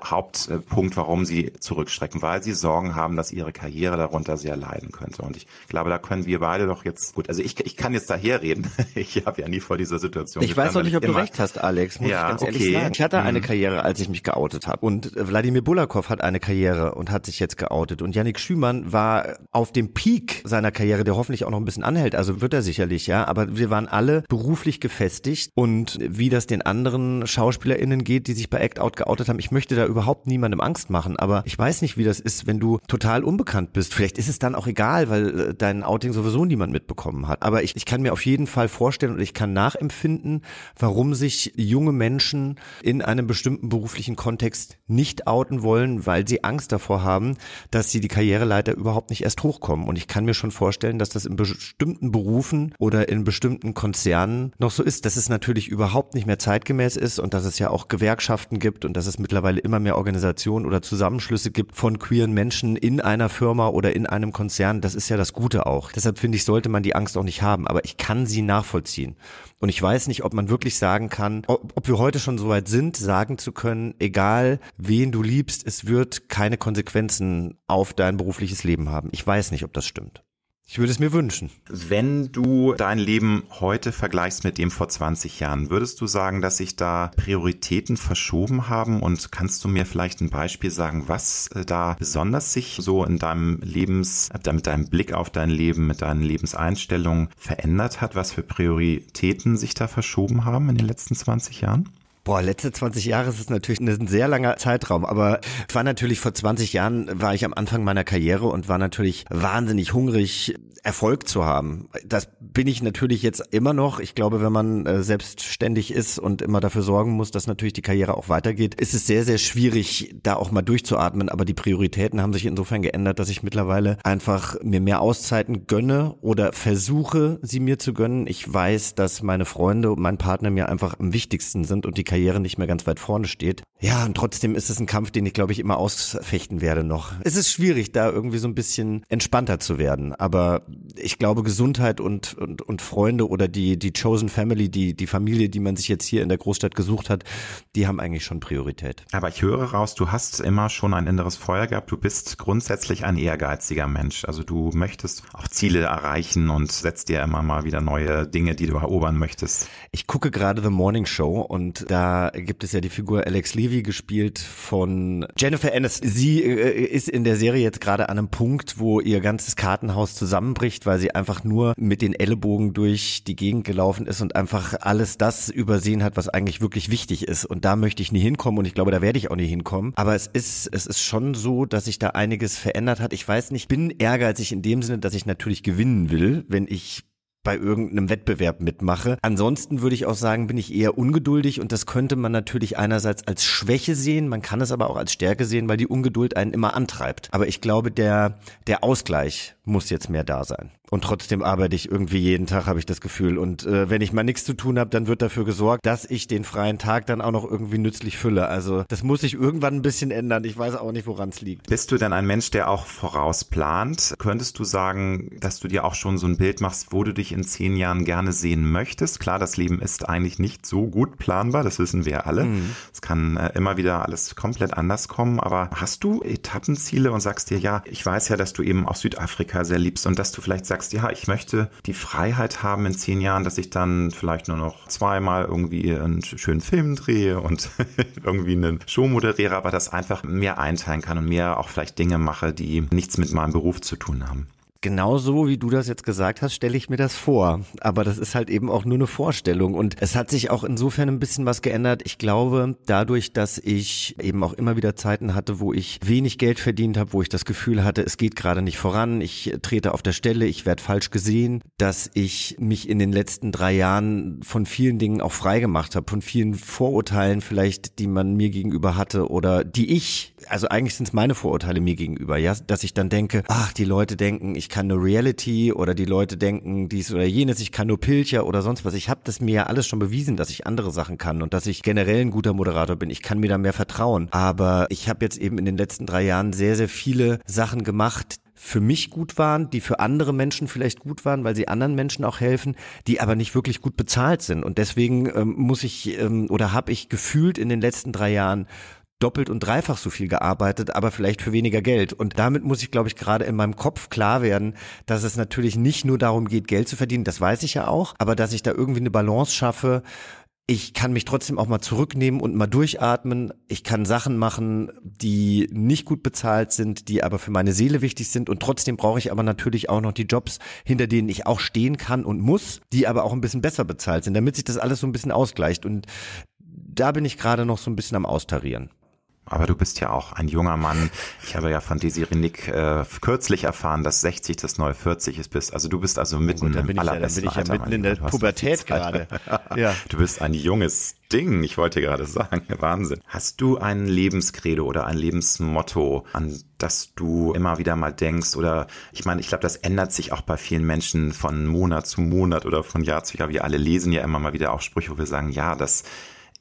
Hauptpunkt, warum sie zurückstrecken, weil sie Sorgen haben, dass ihre Karriere darunter sehr leiden könnte. Und ich glaube, da können wir beide doch jetzt, gut, also ich, ich kann jetzt daherreden. ich habe ja nie vor dieser Situation Ich weiß doch nicht, ob du recht hast, Alex, muss ja, ich ganz okay. ehrlich sagen. Ich hatte eine mhm. Karriere, als ich mich geoutet habe. Und Wladimir Bulakov hat eine Karriere und hat sich jetzt geoutet. Und Yannick Schümann war auf dem Peak seiner Karriere, der hoffentlich auch noch ein bisschen anhält, also wird er sicherlich, ja, aber wir waren alle beruflich gefestigt und wie das den anderen SchauspielerInnen geht, die sich bei Act Out geoutet haben, ich möchte da überhaupt niemandem Angst machen, aber ich weiß nicht, wie das ist, wenn du total unbekannt bist. Vielleicht ist es dann auch egal, weil äh, dein Outing sowieso niemand mitbekommen hat. Aber ich, ich kann mir auf jeden Fall vorstellen und ich kann nachempfinden, warum sich junge Menschen in einem bestimmten beruflichen Kontext nicht outen wollen, weil sie Angst davor haben, dass sie die Karriereleiter überhaupt nicht erst hoch hochkommen. Und ich kann mir schon vorstellen, dass das in bestimmten Berufen oder in bestimmten Konzernen noch so ist, dass es natürlich überhaupt nicht mehr zeitgemäß ist und dass es ja auch Gewerkschaften gibt und dass es mittlerweile immer mehr Organisationen oder Zusammenschlüsse gibt von queeren Menschen in einer Firma oder in einem Konzern. Das ist ja das Gute auch. Deshalb finde ich, sollte man die Angst auch nicht haben. Aber ich kann sie nachvollziehen. Und ich weiß nicht, ob man wirklich sagen kann, ob, ob wir heute schon so weit sind, sagen zu können, egal wen du liebst, es wird keine Konsequenzen auf dein berufliches Leben haben. Ich weiß nicht, ob das stimmt. Ich würde es mir wünschen. Wenn du dein Leben heute vergleichst mit dem vor 20 Jahren, würdest du sagen, dass sich da Prioritäten verschoben haben? Und kannst du mir vielleicht ein Beispiel sagen, was äh, da besonders sich so in deinem Lebens, äh, mit deinem Blick auf dein Leben, mit deinen Lebenseinstellungen verändert hat? Was für Prioritäten sich da verschoben haben in den letzten 20 Jahren? Boah, letzte 20 Jahre ist natürlich ein sehr langer Zeitraum, aber es war natürlich vor 20 Jahren, war ich am Anfang meiner Karriere und war natürlich wahnsinnig hungrig, Erfolg zu haben. Das bin ich natürlich jetzt immer noch. Ich glaube, wenn man äh, selbstständig ist und immer dafür sorgen muss, dass natürlich die Karriere auch weitergeht, ist es sehr, sehr schwierig, da auch mal durchzuatmen. Aber die Prioritäten haben sich insofern geändert, dass ich mittlerweile einfach mir mehr Auszeiten gönne oder versuche, sie mir zu gönnen. Ich weiß, dass meine Freunde und mein Partner mir einfach am wichtigsten sind und die Karriere Karriere nicht mehr ganz weit vorne steht. Ja, und trotzdem ist es ein Kampf, den ich, glaube ich, immer ausfechten werde noch. Es ist schwierig, da irgendwie so ein bisschen entspannter zu werden. Aber ich glaube, Gesundheit und, und, und Freunde oder die, die Chosen Family, die, die Familie, die man sich jetzt hier in der Großstadt gesucht hat, die haben eigentlich schon Priorität. Aber ich höre raus, du hast immer schon ein inneres Feuer gehabt. Du bist grundsätzlich ein ehrgeiziger Mensch. Also du möchtest auch Ziele erreichen und setzt dir immer mal wieder neue Dinge, die du erobern möchtest. Ich gucke gerade The Morning Show und da gibt es ja die Figur Alex Levy gespielt von Jennifer Aniston. Sie äh, ist in der Serie jetzt gerade an einem Punkt, wo ihr ganzes Kartenhaus zusammenbricht, weil sie einfach nur mit den Ellenbogen durch die Gegend gelaufen ist und einfach alles das übersehen hat, was eigentlich wirklich wichtig ist. Und da möchte ich nie hinkommen und ich glaube, da werde ich auch nie hinkommen. Aber es ist, es ist schon so, dass sich da einiges verändert hat. Ich weiß nicht, bin ehrgeizig in dem Sinne, dass ich natürlich gewinnen will, wenn ich bei irgendeinem Wettbewerb mitmache. Ansonsten würde ich auch sagen, bin ich eher ungeduldig und das könnte man natürlich einerseits als Schwäche sehen, man kann es aber auch als Stärke sehen, weil die Ungeduld einen immer antreibt. Aber ich glaube, der, der Ausgleich muss jetzt mehr da sein. Und trotzdem arbeite ich irgendwie jeden Tag, habe ich das Gefühl. Und äh, wenn ich mal nichts zu tun habe, dann wird dafür gesorgt, dass ich den freien Tag dann auch noch irgendwie nützlich fülle. Also das muss sich irgendwann ein bisschen ändern. Ich weiß auch nicht, woran es liegt. Bist du denn ein Mensch, der auch vorausplant? Könntest du sagen, dass du dir auch schon so ein Bild machst, wo du dich in zehn Jahren gerne sehen möchtest? Klar, das Leben ist eigentlich nicht so gut planbar, das wissen wir alle. Mhm. Es kann äh, immer wieder alles komplett anders kommen. Aber hast du Etappenziele und sagst dir, ja, ich weiß ja, dass du eben auch Südafrika sehr liebst und dass du vielleicht sagst, sagst, ja, ich möchte die Freiheit haben in zehn Jahren, dass ich dann vielleicht nur noch zweimal irgendwie einen schönen Film drehe und irgendwie eine Show moderiere, aber das einfach mehr einteilen kann und mehr auch vielleicht Dinge mache, die nichts mit meinem Beruf zu tun haben. Genauso wie du das jetzt gesagt hast, stelle ich mir das vor. Aber das ist halt eben auch nur eine Vorstellung. Und es hat sich auch insofern ein bisschen was geändert. Ich glaube, dadurch, dass ich eben auch immer wieder Zeiten hatte, wo ich wenig Geld verdient habe, wo ich das Gefühl hatte, es geht gerade nicht voran, ich trete auf der Stelle, ich werde falsch gesehen, dass ich mich in den letzten drei Jahren von vielen Dingen auch frei gemacht habe, von vielen Vorurteilen vielleicht, die man mir gegenüber hatte oder die ich, also eigentlich sind es meine Vorurteile mir gegenüber, ja, dass ich dann denke, ach, die Leute denken, ich kann nur Reality oder die Leute denken dies oder jenes, ich kann nur Pilcher oder sonst was. Ich habe das mir ja alles schon bewiesen, dass ich andere Sachen kann und dass ich generell ein guter Moderator bin. Ich kann mir da mehr vertrauen. Aber ich habe jetzt eben in den letzten drei Jahren sehr, sehr viele Sachen gemacht, für mich gut waren, die für andere Menschen vielleicht gut waren, weil sie anderen Menschen auch helfen, die aber nicht wirklich gut bezahlt sind. Und deswegen ähm, muss ich ähm, oder habe ich gefühlt in den letzten drei Jahren doppelt und dreifach so viel gearbeitet, aber vielleicht für weniger Geld. Und damit muss ich, glaube ich, gerade in meinem Kopf klar werden, dass es natürlich nicht nur darum geht, Geld zu verdienen, das weiß ich ja auch, aber dass ich da irgendwie eine Balance schaffe. Ich kann mich trotzdem auch mal zurücknehmen und mal durchatmen. Ich kann Sachen machen, die nicht gut bezahlt sind, die aber für meine Seele wichtig sind. Und trotzdem brauche ich aber natürlich auch noch die Jobs, hinter denen ich auch stehen kann und muss, die aber auch ein bisschen besser bezahlt sind, damit sich das alles so ein bisschen ausgleicht. Und da bin ich gerade noch so ein bisschen am Austarieren. Aber du bist ja auch ein junger Mann. Ich habe ja von Desiree Nick äh, kürzlich erfahren, dass 60 das neue 40 ist bist. Also du bist also mitten oh Gott, im allerbesten ja, Alter. mitten in der Pubertät gerade. ja. Du bist ein junges Ding, ich wollte gerade sagen. Wahnsinn. Hast du ein Lebenskredo oder ein Lebensmotto, an das du immer wieder mal denkst? Oder ich meine, ich glaube, das ändert sich auch bei vielen Menschen von Monat zu Monat oder von Jahr zu Jahr. Wir alle lesen ja immer mal wieder auch Sprüche, wo wir sagen, ja, das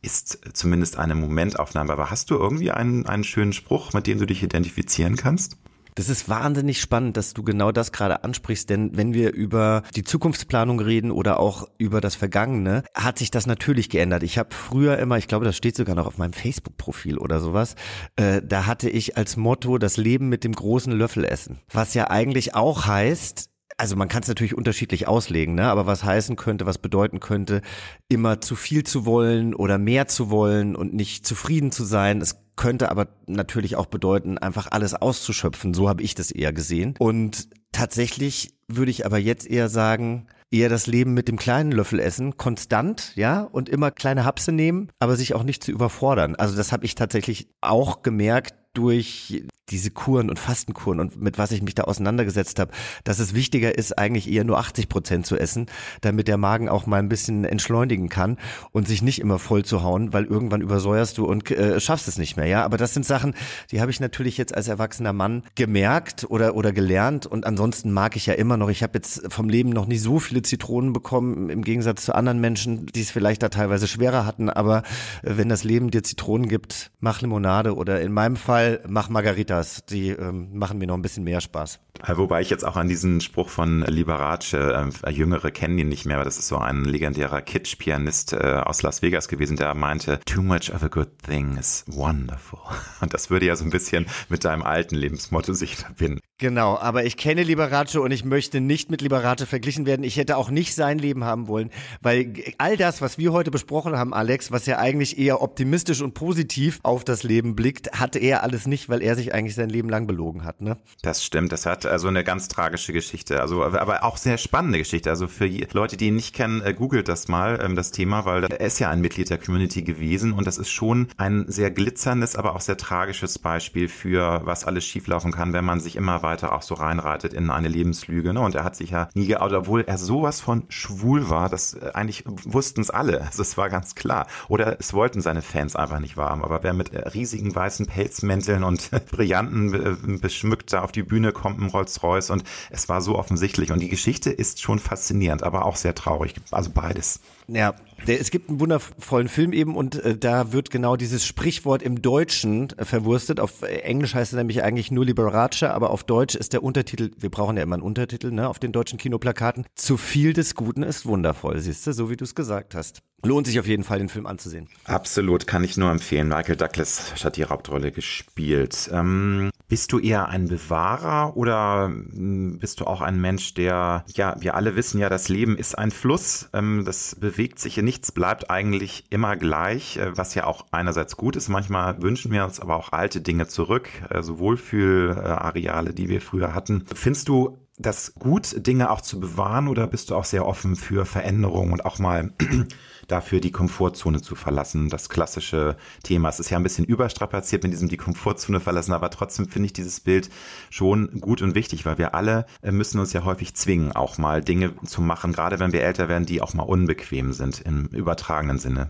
ist zumindest eine Momentaufnahme. Aber hast du irgendwie einen, einen schönen Spruch, mit dem du dich identifizieren kannst? Das ist wahnsinnig spannend, dass du genau das gerade ansprichst, denn wenn wir über die Zukunftsplanung reden oder auch über das Vergangene, hat sich das natürlich geändert. Ich habe früher immer, ich glaube, das steht sogar noch auf meinem Facebook-Profil oder sowas, äh, da hatte ich als Motto das Leben mit dem großen Löffel essen, was ja eigentlich auch heißt, also man kann es natürlich unterschiedlich auslegen, ne? aber was heißen könnte, was bedeuten könnte, immer zu viel zu wollen oder mehr zu wollen und nicht zufrieden zu sein. Es könnte aber natürlich auch bedeuten, einfach alles auszuschöpfen. So habe ich das eher gesehen. Und tatsächlich würde ich aber jetzt eher sagen, eher das Leben mit dem kleinen Löffel essen, konstant, ja, und immer kleine Hapse nehmen, aber sich auch nicht zu überfordern. Also das habe ich tatsächlich auch gemerkt durch diese Kuren und Fastenkuren und mit was ich mich da auseinandergesetzt habe, dass es wichtiger ist, eigentlich eher nur 80 Prozent zu essen, damit der Magen auch mal ein bisschen entschleunigen kann und sich nicht immer voll zu hauen, weil irgendwann übersäuerst du und äh, schaffst es nicht mehr. Ja, aber das sind Sachen, die habe ich natürlich jetzt als erwachsener Mann gemerkt oder oder gelernt und ansonsten mag ich ja immer noch. Ich habe jetzt vom Leben noch nicht so viele Zitronen bekommen im Gegensatz zu anderen Menschen, die es vielleicht da teilweise schwerer hatten. Aber äh, wenn das Leben dir Zitronen gibt, mach Limonade oder in meinem Fall mach Margarita das, die ähm, machen mir noch ein bisschen mehr Spaß. Äh, wobei ich jetzt auch an diesen Spruch von Liberace, äh, Jüngere kennen ihn nicht mehr, aber das ist so ein legendärer Kitsch-Pianist äh, aus Las Vegas gewesen, der meinte, too much of a good thing is wonderful. Und das würde ja so ein bisschen mit deinem alten Lebensmotto sich verbinden. Genau, aber ich kenne Liberace und ich möchte nicht mit Liberace verglichen werden. Ich hätte auch nicht sein Leben haben wollen, weil all das, was wir heute besprochen haben, Alex, was ja eigentlich eher optimistisch und positiv auf das Leben blickt, hatte er alles nicht, weil er sich eigentlich sein Leben lang belogen hat, ne? Das stimmt, das hat also eine ganz tragische Geschichte, also aber auch sehr spannende Geschichte. Also für Leute, die ihn nicht kennen, äh, googelt das mal, ähm, das Thema, weil er ist ja ein Mitglied der Community gewesen und das ist schon ein sehr glitzerndes, aber auch sehr tragisches Beispiel für was alles schieflaufen kann, wenn man sich immer weiter auch so reinreitet in eine Lebenslüge. Ne? Und er hat sich ja nie geoutet, obwohl er sowas von schwul war, das äh, eigentlich wussten es alle. Also es war ganz klar. Oder es wollten seine Fans einfach nicht wahrhaben. Aber wer mit äh, riesigen weißen Pelzmänteln und Brillanten beschmückt da auf die Bühne kommt, Rolls-Royce und es war so offensichtlich und die Geschichte ist schon faszinierend, aber auch sehr traurig. Also beides. Ja, es gibt einen wundervollen Film eben und äh, da wird genau dieses Sprichwort im Deutschen äh, verwurstet. Auf Englisch heißt es nämlich eigentlich nur Liberace, aber auf Deutsch ist der Untertitel, wir brauchen ja immer einen Untertitel, ne, auf den deutschen Kinoplakaten. Zu viel des Guten ist wundervoll, siehst du, so wie du es gesagt hast. Lohnt sich auf jeden Fall, den Film anzusehen. Absolut, kann ich nur empfehlen. Michael Douglas hat die Hauptrolle gespielt. Ähm, bist du eher ein Bewahrer oder hm, bist du auch ein Mensch, der, ja, wir alle wissen ja, das Leben ist ein Fluss, ähm, das bewegt sich, nichts bleibt eigentlich immer gleich, äh, was ja auch einerseits gut ist. Manchmal wünschen wir uns aber auch alte Dinge zurück, also Wohlfühlareale, die wir früher hatten. Findest du das gut, Dinge auch zu bewahren oder bist du auch sehr offen für Veränderungen und auch mal dafür die Komfortzone zu verlassen? Das klassische Thema. Es ist ja ein bisschen überstrapaziert mit diesem die Komfortzone verlassen, aber trotzdem finde ich dieses Bild schon gut und wichtig, weil wir alle äh, müssen uns ja häufig zwingen, auch mal Dinge zu machen, gerade wenn wir älter werden, die auch mal unbequem sind im übertragenen Sinne.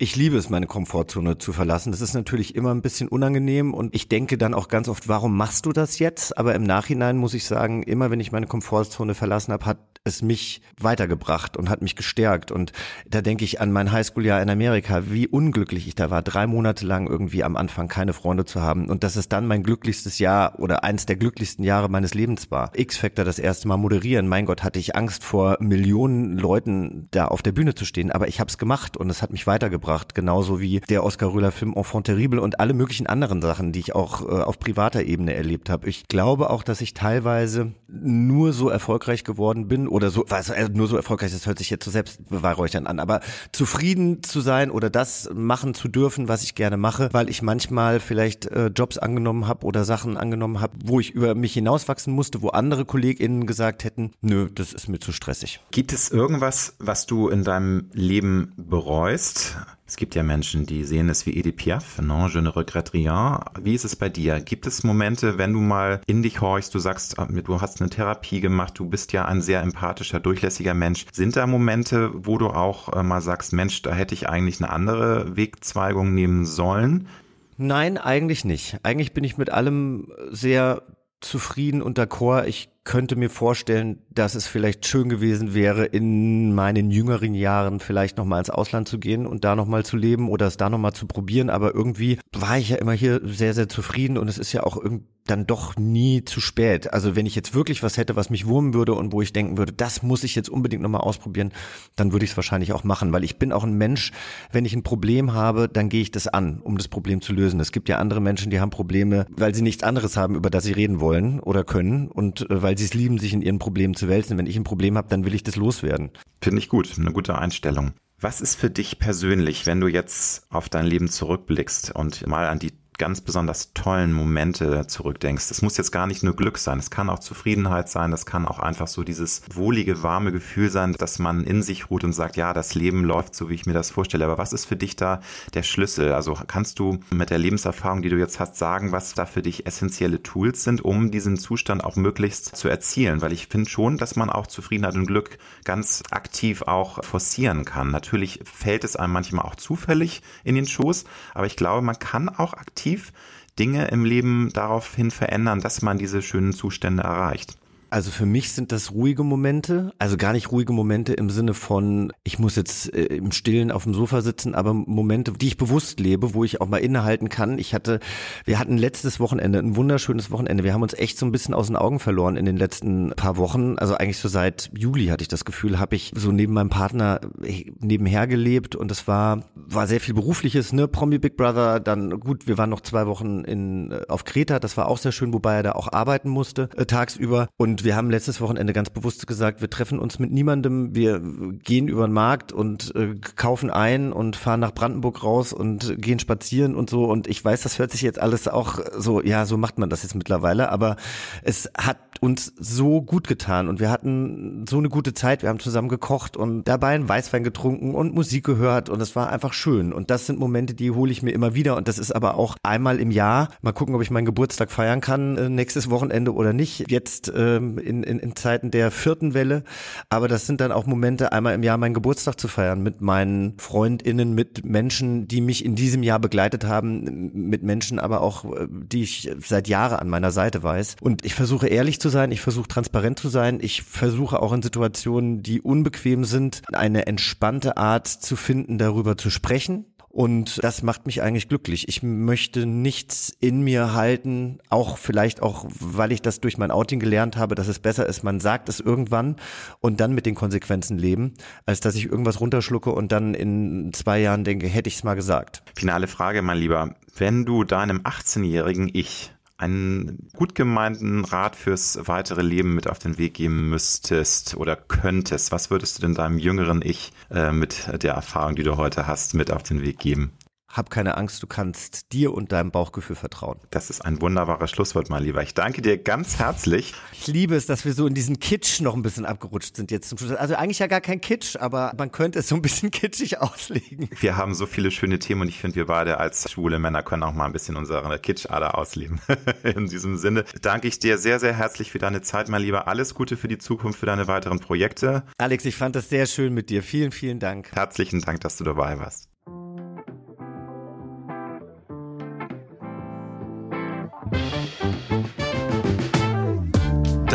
Ich liebe es, meine Komfortzone zu verlassen. Das ist natürlich immer ein bisschen unangenehm und ich denke dann auch ganz oft, warum machst du das jetzt? Aber im Nachhinein muss ich sagen, immer wenn ich meine Komfortzone verlassen habe, hat es mich weitergebracht und hat mich gestärkt. Und da denke ich an mein Highschool-Jahr in Amerika, wie unglücklich ich da war, drei Monate lang irgendwie am Anfang keine Freunde zu haben. Und dass es dann mein glücklichstes Jahr oder eins der glücklichsten Jahre meines Lebens war. X-Factor das erste Mal moderieren. Mein Gott, hatte ich Angst vor Millionen Leuten da auf der Bühne zu stehen. Aber ich habe es gemacht und es hat mich weitergebracht gebracht, genauso wie der Oskar Röhler Film Enfant terrible und alle möglichen anderen Sachen, die ich auch äh, auf privater Ebene erlebt habe. Ich glaube auch, dass ich teilweise nur so erfolgreich geworden bin oder so, also nur so erfolgreich, das hört sich jetzt so selbstbeweihräuchern an, aber zufrieden zu sein oder das machen zu dürfen, was ich gerne mache, weil ich manchmal vielleicht äh, Jobs angenommen habe oder Sachen angenommen habe, wo ich über mich hinauswachsen musste, wo andere KollegInnen gesagt hätten, nö, das ist mir zu stressig. Gibt es irgendwas, was du in deinem Leben bereust? Es gibt ja Menschen, die sehen es wie Edith Piaf, non, je ne regrette rien. Wie ist es bei dir? Gibt es Momente, wenn du mal in dich horchst, du sagst, ah, du hast eine Therapie gemacht, du bist ja ein sehr empathischer, durchlässiger Mensch. Sind da Momente, wo du auch äh, mal sagst, Mensch, da hätte ich eigentlich eine andere Wegzweigung nehmen sollen? Nein, eigentlich nicht. Eigentlich bin ich mit allem sehr zufrieden und d'accord. Ich könnte mir vorstellen, dass es vielleicht schön gewesen wäre, in meinen jüngeren Jahren vielleicht nochmal ins Ausland zu gehen und da nochmal zu leben oder es da nochmal zu probieren. Aber irgendwie war ich ja immer hier sehr, sehr zufrieden und es ist ja auch dann doch nie zu spät. Also wenn ich jetzt wirklich was hätte, was mich wurmen würde und wo ich denken würde, das muss ich jetzt unbedingt nochmal ausprobieren, dann würde ich es wahrscheinlich auch machen, weil ich bin auch ein Mensch, wenn ich ein Problem habe, dann gehe ich das an, um das Problem zu lösen. Es gibt ja andere Menschen, die haben Probleme, weil sie nichts anderes haben, über das sie reden wollen oder können und äh, weil sie es lieben, sich in ihren Problemen zu wälzen. Wenn ich ein Problem habe, dann will ich das loswerden. Finde ich gut, eine gute Einstellung. Was ist für dich persönlich, wenn du jetzt auf dein Leben zurückblickst und mal an die ganz besonders tollen Momente zurückdenkst. Das muss jetzt gar nicht nur Glück sein, es kann auch Zufriedenheit sein, das kann auch einfach so dieses wohlige, warme Gefühl sein, dass man in sich ruht und sagt, ja, das Leben läuft so, wie ich mir das vorstelle. Aber was ist für dich da der Schlüssel? Also kannst du mit der Lebenserfahrung, die du jetzt hast, sagen, was da für dich essentielle Tools sind, um diesen Zustand auch möglichst zu erzielen? Weil ich finde schon, dass man auch Zufriedenheit und Glück ganz aktiv auch forcieren kann. Natürlich fällt es einem manchmal auch zufällig in den Schoß, aber ich glaube, man kann auch aktiv aktiv Dinge im Leben daraufhin verändern, dass man diese schönen Zustände erreicht? Also für mich sind das ruhige Momente, also gar nicht ruhige Momente im Sinne von, ich muss jetzt äh, im Stillen auf dem Sofa sitzen, aber Momente, die ich bewusst lebe, wo ich auch mal innehalten kann. Ich hatte, wir hatten letztes Wochenende, ein wunderschönes Wochenende. Wir haben uns echt so ein bisschen aus den Augen verloren in den letzten paar Wochen. Also eigentlich so seit Juli hatte ich das Gefühl, habe ich so neben meinem Partner äh, nebenher gelebt und es war, war sehr viel berufliches, ne, Promi Big Brother, dann gut, wir waren noch zwei Wochen in, äh, auf Kreta, das war auch sehr schön, wobei er da auch arbeiten musste, äh, tagsüber und und wir haben letztes Wochenende ganz bewusst gesagt, wir treffen uns mit niemandem, wir gehen über den Markt und äh, kaufen ein und fahren nach Brandenburg raus und gehen spazieren und so. Und ich weiß, das hört sich jetzt alles auch so, ja, so macht man das jetzt mittlerweile, aber es hat uns so gut getan und wir hatten so eine gute Zeit. Wir haben zusammen gekocht und dabei einen Weißwein getrunken und Musik gehört und es war einfach schön. Und das sind Momente, die hole ich mir immer wieder und das ist aber auch einmal im Jahr. Mal gucken, ob ich meinen Geburtstag feiern kann äh, nächstes Wochenende oder nicht. Jetzt ähm, in, in, in Zeiten der vierten Welle. Aber das sind dann auch Momente, einmal im Jahr meinen Geburtstag zu feiern mit meinen FreundInnen, mit Menschen, die mich in diesem Jahr begleitet haben, mit Menschen aber auch, äh, die ich seit Jahren an meiner Seite weiß. Und ich versuche ehrlich zu sein, ich versuche transparent zu sein, ich versuche auch in Situationen, die unbequem sind, eine entspannte Art zu finden, darüber zu sprechen und das macht mich eigentlich glücklich. Ich möchte nichts in mir halten, auch vielleicht auch, weil ich das durch mein Outing gelernt habe, dass es besser ist, man sagt es irgendwann und dann mit den Konsequenzen leben, als dass ich irgendwas runterschlucke und dann in zwei Jahren denke, hätte ich es mal gesagt. Finale Frage, mein Lieber. Wenn du deinem 18-jährigen Ich einen gut gemeinten Rat fürs weitere Leben mit auf den Weg geben müsstest oder könntest, was würdest du denn deinem jüngeren Ich äh, mit der Erfahrung, die du heute hast, mit auf den Weg geben? Hab keine Angst, du kannst dir und deinem Bauchgefühl vertrauen. Das ist ein wunderbares Schlusswort, mein Lieber. Ich danke dir ganz herzlich. Ich liebe es, dass wir so in diesen Kitsch noch ein bisschen abgerutscht sind jetzt zum Schluss. Also eigentlich ja gar kein Kitsch, aber man könnte es so ein bisschen kitschig auslegen. Wir haben so viele schöne Themen und ich finde, wir beide als schwule Männer können auch mal ein bisschen unsere Kitschader ausleben. in diesem Sinne danke ich dir sehr, sehr herzlich für deine Zeit, mein Lieber. Alles Gute für die Zukunft, für deine weiteren Projekte. Alex, ich fand das sehr schön mit dir. Vielen, vielen Dank. Herzlichen Dank, dass du dabei warst.